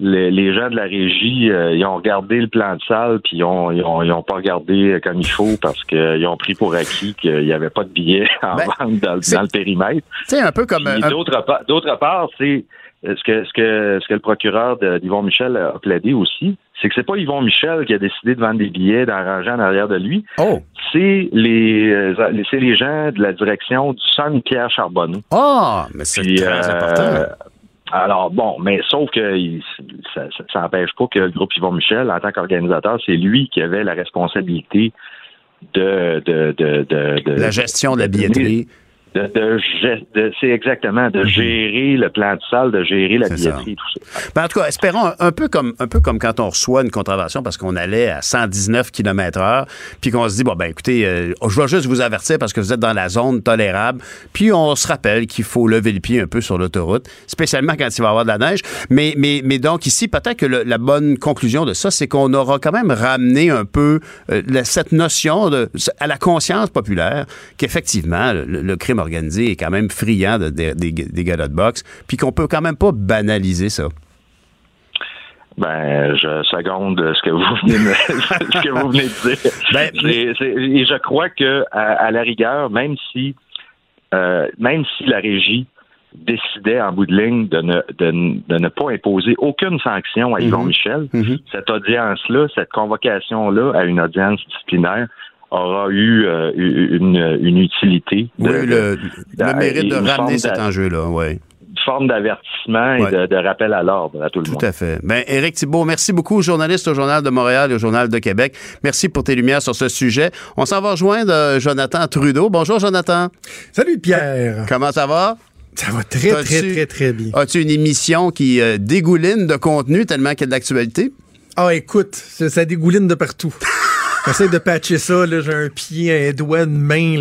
les, les gens de la régie, euh, ils ont regardé le plan de salle, puis ils ont, ils ont, ils ont pas regardé comme il faut parce qu'ils ont pris pour acquis qu'il n'y avait pas de billets en Ben, vente dans, le- c'est- dans le périmètre. Sais, un peu comme. Un- D'autre part, d'autre part, c'est euh, ce que ce que ce que le procureur d'Yvon Michel a plaidé aussi, c'est que c'est pas Yvon Michel qui a décidé de vendre des billets, d'en ranger en arrière de lui. Oh. C'est les euh, les- c'est les gens de la direction du centre Pierre Charbonneau. Ah, mais c'est très euh, important. Alors bon, mais sauf que il- ça, n'empêche pas que le groupe Yvon Michel, en tant qu'organisateur, c'est lui qui avait la responsabilité de de de de, de- La gestion de la billetterie. De, de, de- c'est exactement de gérer le plan de salle, de gérer la Mhm. C'est ça. billetterie, tout ça. Ben, en tout cas, espérons un, un peu comme un peu comme quand on reçoit une contravention parce qu'on allait à 119 km heure, puis qu'on se dit bon ben écoutez, euh, je vais juste vous avertir parce que vous êtes dans la zone tolérable, puis on se rappelle qu'il faut lever le pied un peu sur l'autoroute, spécialement quand il va y avoir de la neige. Mais mais mais donc ici peut-être que le- la bonne conclusion de ça, c'est qu'on aura quand même ramené un peu euh, cette notion de à la conscience populaire qu'effectivement le, le crime organisé est quand même friand de- de- des, des galas de boxe, puis qu'on peut quand même pas banaliser ça. Ben, je seconde ce que vous venez, de ce que vous venez de dire. Ben, et je crois que à, à la rigueur, même si euh, même si la régie décidait en bout de ligne de ne, de, de ne pas imposer aucune sanction à Yvon Mhm. Michel, cette audience-là, cette convocation-là à une audience disciplinaire aura eu euh, une, une utilité. de- Oui, le, mérite de une ramener forme cet enjeu-là, oui. une forme d'avertissement et de, de rappel à l'ordre à tout le monde. Tout à fait. Ben, Éric Thibault, merci beaucoup, journaliste au Journal de Montréal et au Journal de Québec. Merci pour tes lumières sur ce sujet. On s'en va rejoindre euh, Jonathan Trudeau. Bonjour, Jonathan. Salut, Pierre. Comment ça va? Ça va très, très, très, très bien. As-tu une émission qui euh, dégouline de contenu tellement qu'il y a de l'actualité? Ah, écoute, ça, ça dégouline de partout. J'essaie de patcher ça, j'ai un pied, un doigt, une main.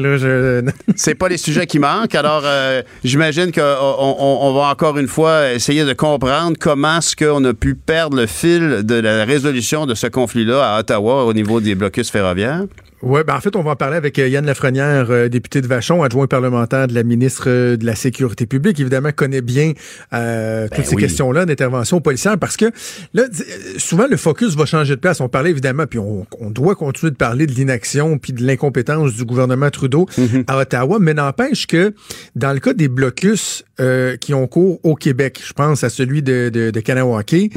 C'est pas les sujets qui manquent. Alors, euh, j'imagine qu'on on, on va encore une fois essayer de comprendre comment est-ce qu'on a pu perdre le fil de la résolution de ce conflit-là à Ottawa au niveau des blocus ferroviaires. Ouais, ben en fait, on va en parler avec euh, Yann Lafrenière, euh, député de Vachon, adjoint parlementaire de la ministre euh, de la Sécurité publique, évidemment connaît bien euh, toutes ces oui. questions-là d'intervention policière parce que là, souvent le focus va changer de place. On parlait évidemment, puis on, on doit continuer de parler de l'inaction puis de l'incompétence du gouvernement Trudeau à Ottawa, mais n'empêche que dans le cas des blocus euh, qui ont cours au Québec, je pense à celui de, de, de Kanawake,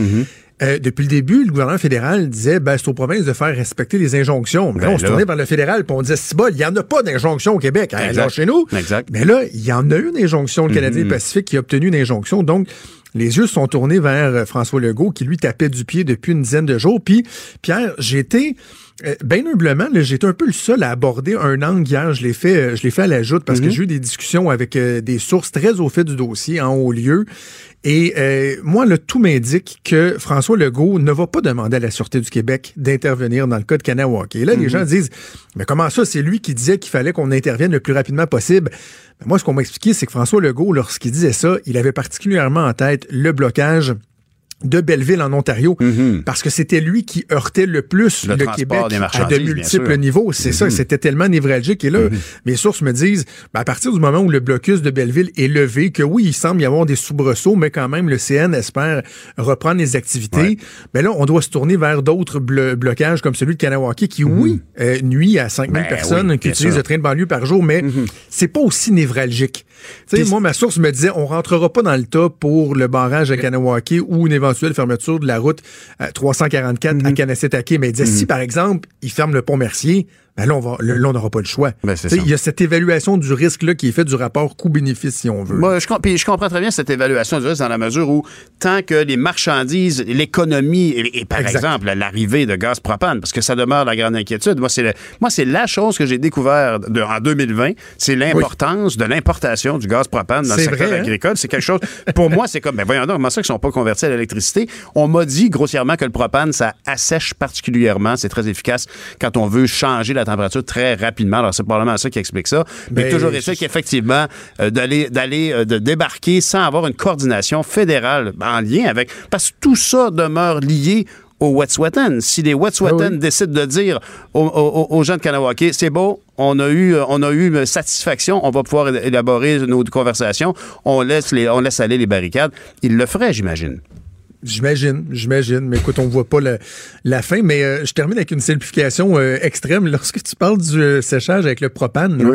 euh, depuis le début, le gouvernement fédéral disait ben, c'est aux provinces de faire respecter les injonctions. Mais Ben là, on se tournait vers le fédéral puis on disait bon, il n'y en a pas d'injonction au Québec. Hein, Exact. chez nous. Exact. Mais là, il y en a une injonction. Le Canadien Mhm. Pacifique qui a obtenu une injonction. Donc, les yeux se sont tournés vers euh, François Legault qui lui tapait du pied depuis une dizaine de jours. Puis, Pierre, j'ai été euh, bien humblement, j'étais un peu le seul à aborder un angle hier. Je l'ai fait, euh, je l'ai fait à la joute parce que j'ai eu des discussions avec euh, des sources très au fait du dossier en haut lieu. Et euh, moi, le tout m'indique que François Legault ne va pas demander à la Sûreté du Québec d'intervenir dans le cas de Kanawake. Et là, les gens disent, mais comment ça, c'est lui qui disait qu'il fallait qu'on intervienne le plus rapidement possible? Ben, moi, ce qu'on m'a expliqué, c'est que François Legault, lorsqu'il disait ça, il avait particulièrement en tête le blocage de Belleville en Ontario, parce que c'était lui qui heurtait le plus Mhm. Le Québec des à de multiples niveaux. C'est ça, Mhm. c'était tellement névralgique. Et là, mes sources me disent, ben, à partir du moment où le blocus de Belleville est levé, que oui, il semble y avoir des soubresauts, mais quand même, le CN espère reprendre les activités, ben là, on doit se tourner vers d'autres blo- blocages comme celui de Kanawake, qui, oui, euh, nuit à 5000 Ben personnes oui, qui utilisent sûr. le train de banlieue par jour, mais c'est pas aussi névralgique. Moi, ma source me disait, on rentrera pas dans le tas pour le barrage à Kanawake ou une éventuelle fermeture de la route euh, 344 à Kanessetake. Mais il disait, si par exemple, il ferme le pont Mercier, ben là, on va, là, on n'aura pas le choix. Ben. Il y a cette évaluation du risque-là qui est fait du rapport coût-bénéfice, si on veut. Moi, je, puis je comprends très bien cette évaluation du risque dans la mesure où, tant que les marchandises, l'économie et, et par Exact. exemple l'arrivée de gaz propane, parce que ça demeure la grande inquiétude. Moi, c'est le- moi c'est la chose que j'ai découvert de- en 2020, c'est l'importance de l'importation du gaz propane dans le secteur vrai, hein? agricole. C'est quelque chose. Pour moi, c'est comme, ben voyons donc, comment ça qu'ils sont pas convertis à l'électricité? On m'a dit grossièrement que le propane, ça assèche particulièrement. C'est très efficace quand on veut changer la température très rapidement. Alors c'est probablement ça qui explique ça. Mais Ben, toujours est-il qu'effectivement, euh, d'aller d'aller euh, de débarquer sans avoir une coordination fédérale en lien avec parce que tout ça demeure lié aux Wet'suwet'en. Si les Wet'suwet'en Ah oui. décident de dire aux, aux- aux gens de Kanawake, c'est beau, on a eu on a eu satisfaction, on va pouvoir élaborer nos conversations, on laisse les on laisse aller les barricades, ils le feraient, j'imagine. J'imagine, j'imagine. Mais écoute, on voit pas le- la fin. Mais euh, je termine avec une simplification euh, extrême. Lorsque tu parles du euh, séchage avec le propane, là,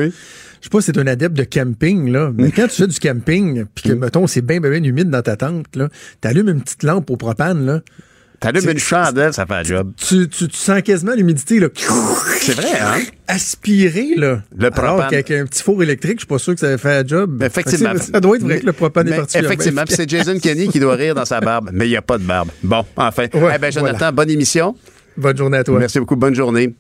je sais pas si c'est un adepte de camping, là, mais quand tu fais du camping, puis que, mettons, c'est bien, bien, bien humide dans ta tente, là, t'allumes une petite lampe au propane, là. T'allumes une chandelle, ça fait un job. Tu, tu, tu sens quasiment l'humidité, là. C'est vrai, hein? Aspirer, là. Le Alors propane. qu'avec un petit four électrique, je suis pas sûr que ça fait un job. Effectivement. Ça, ça doit être vrai que le propane est Mais particulièrement Effectivement, c'est Jason Kenny qui doit rire dans sa barbe, mais il n'y a pas de barbe. Bon, enfin. Ouais, eh ben, Jonathan, voilà. bonne émission. Bonne journée à toi. Merci beaucoup, bonne journée.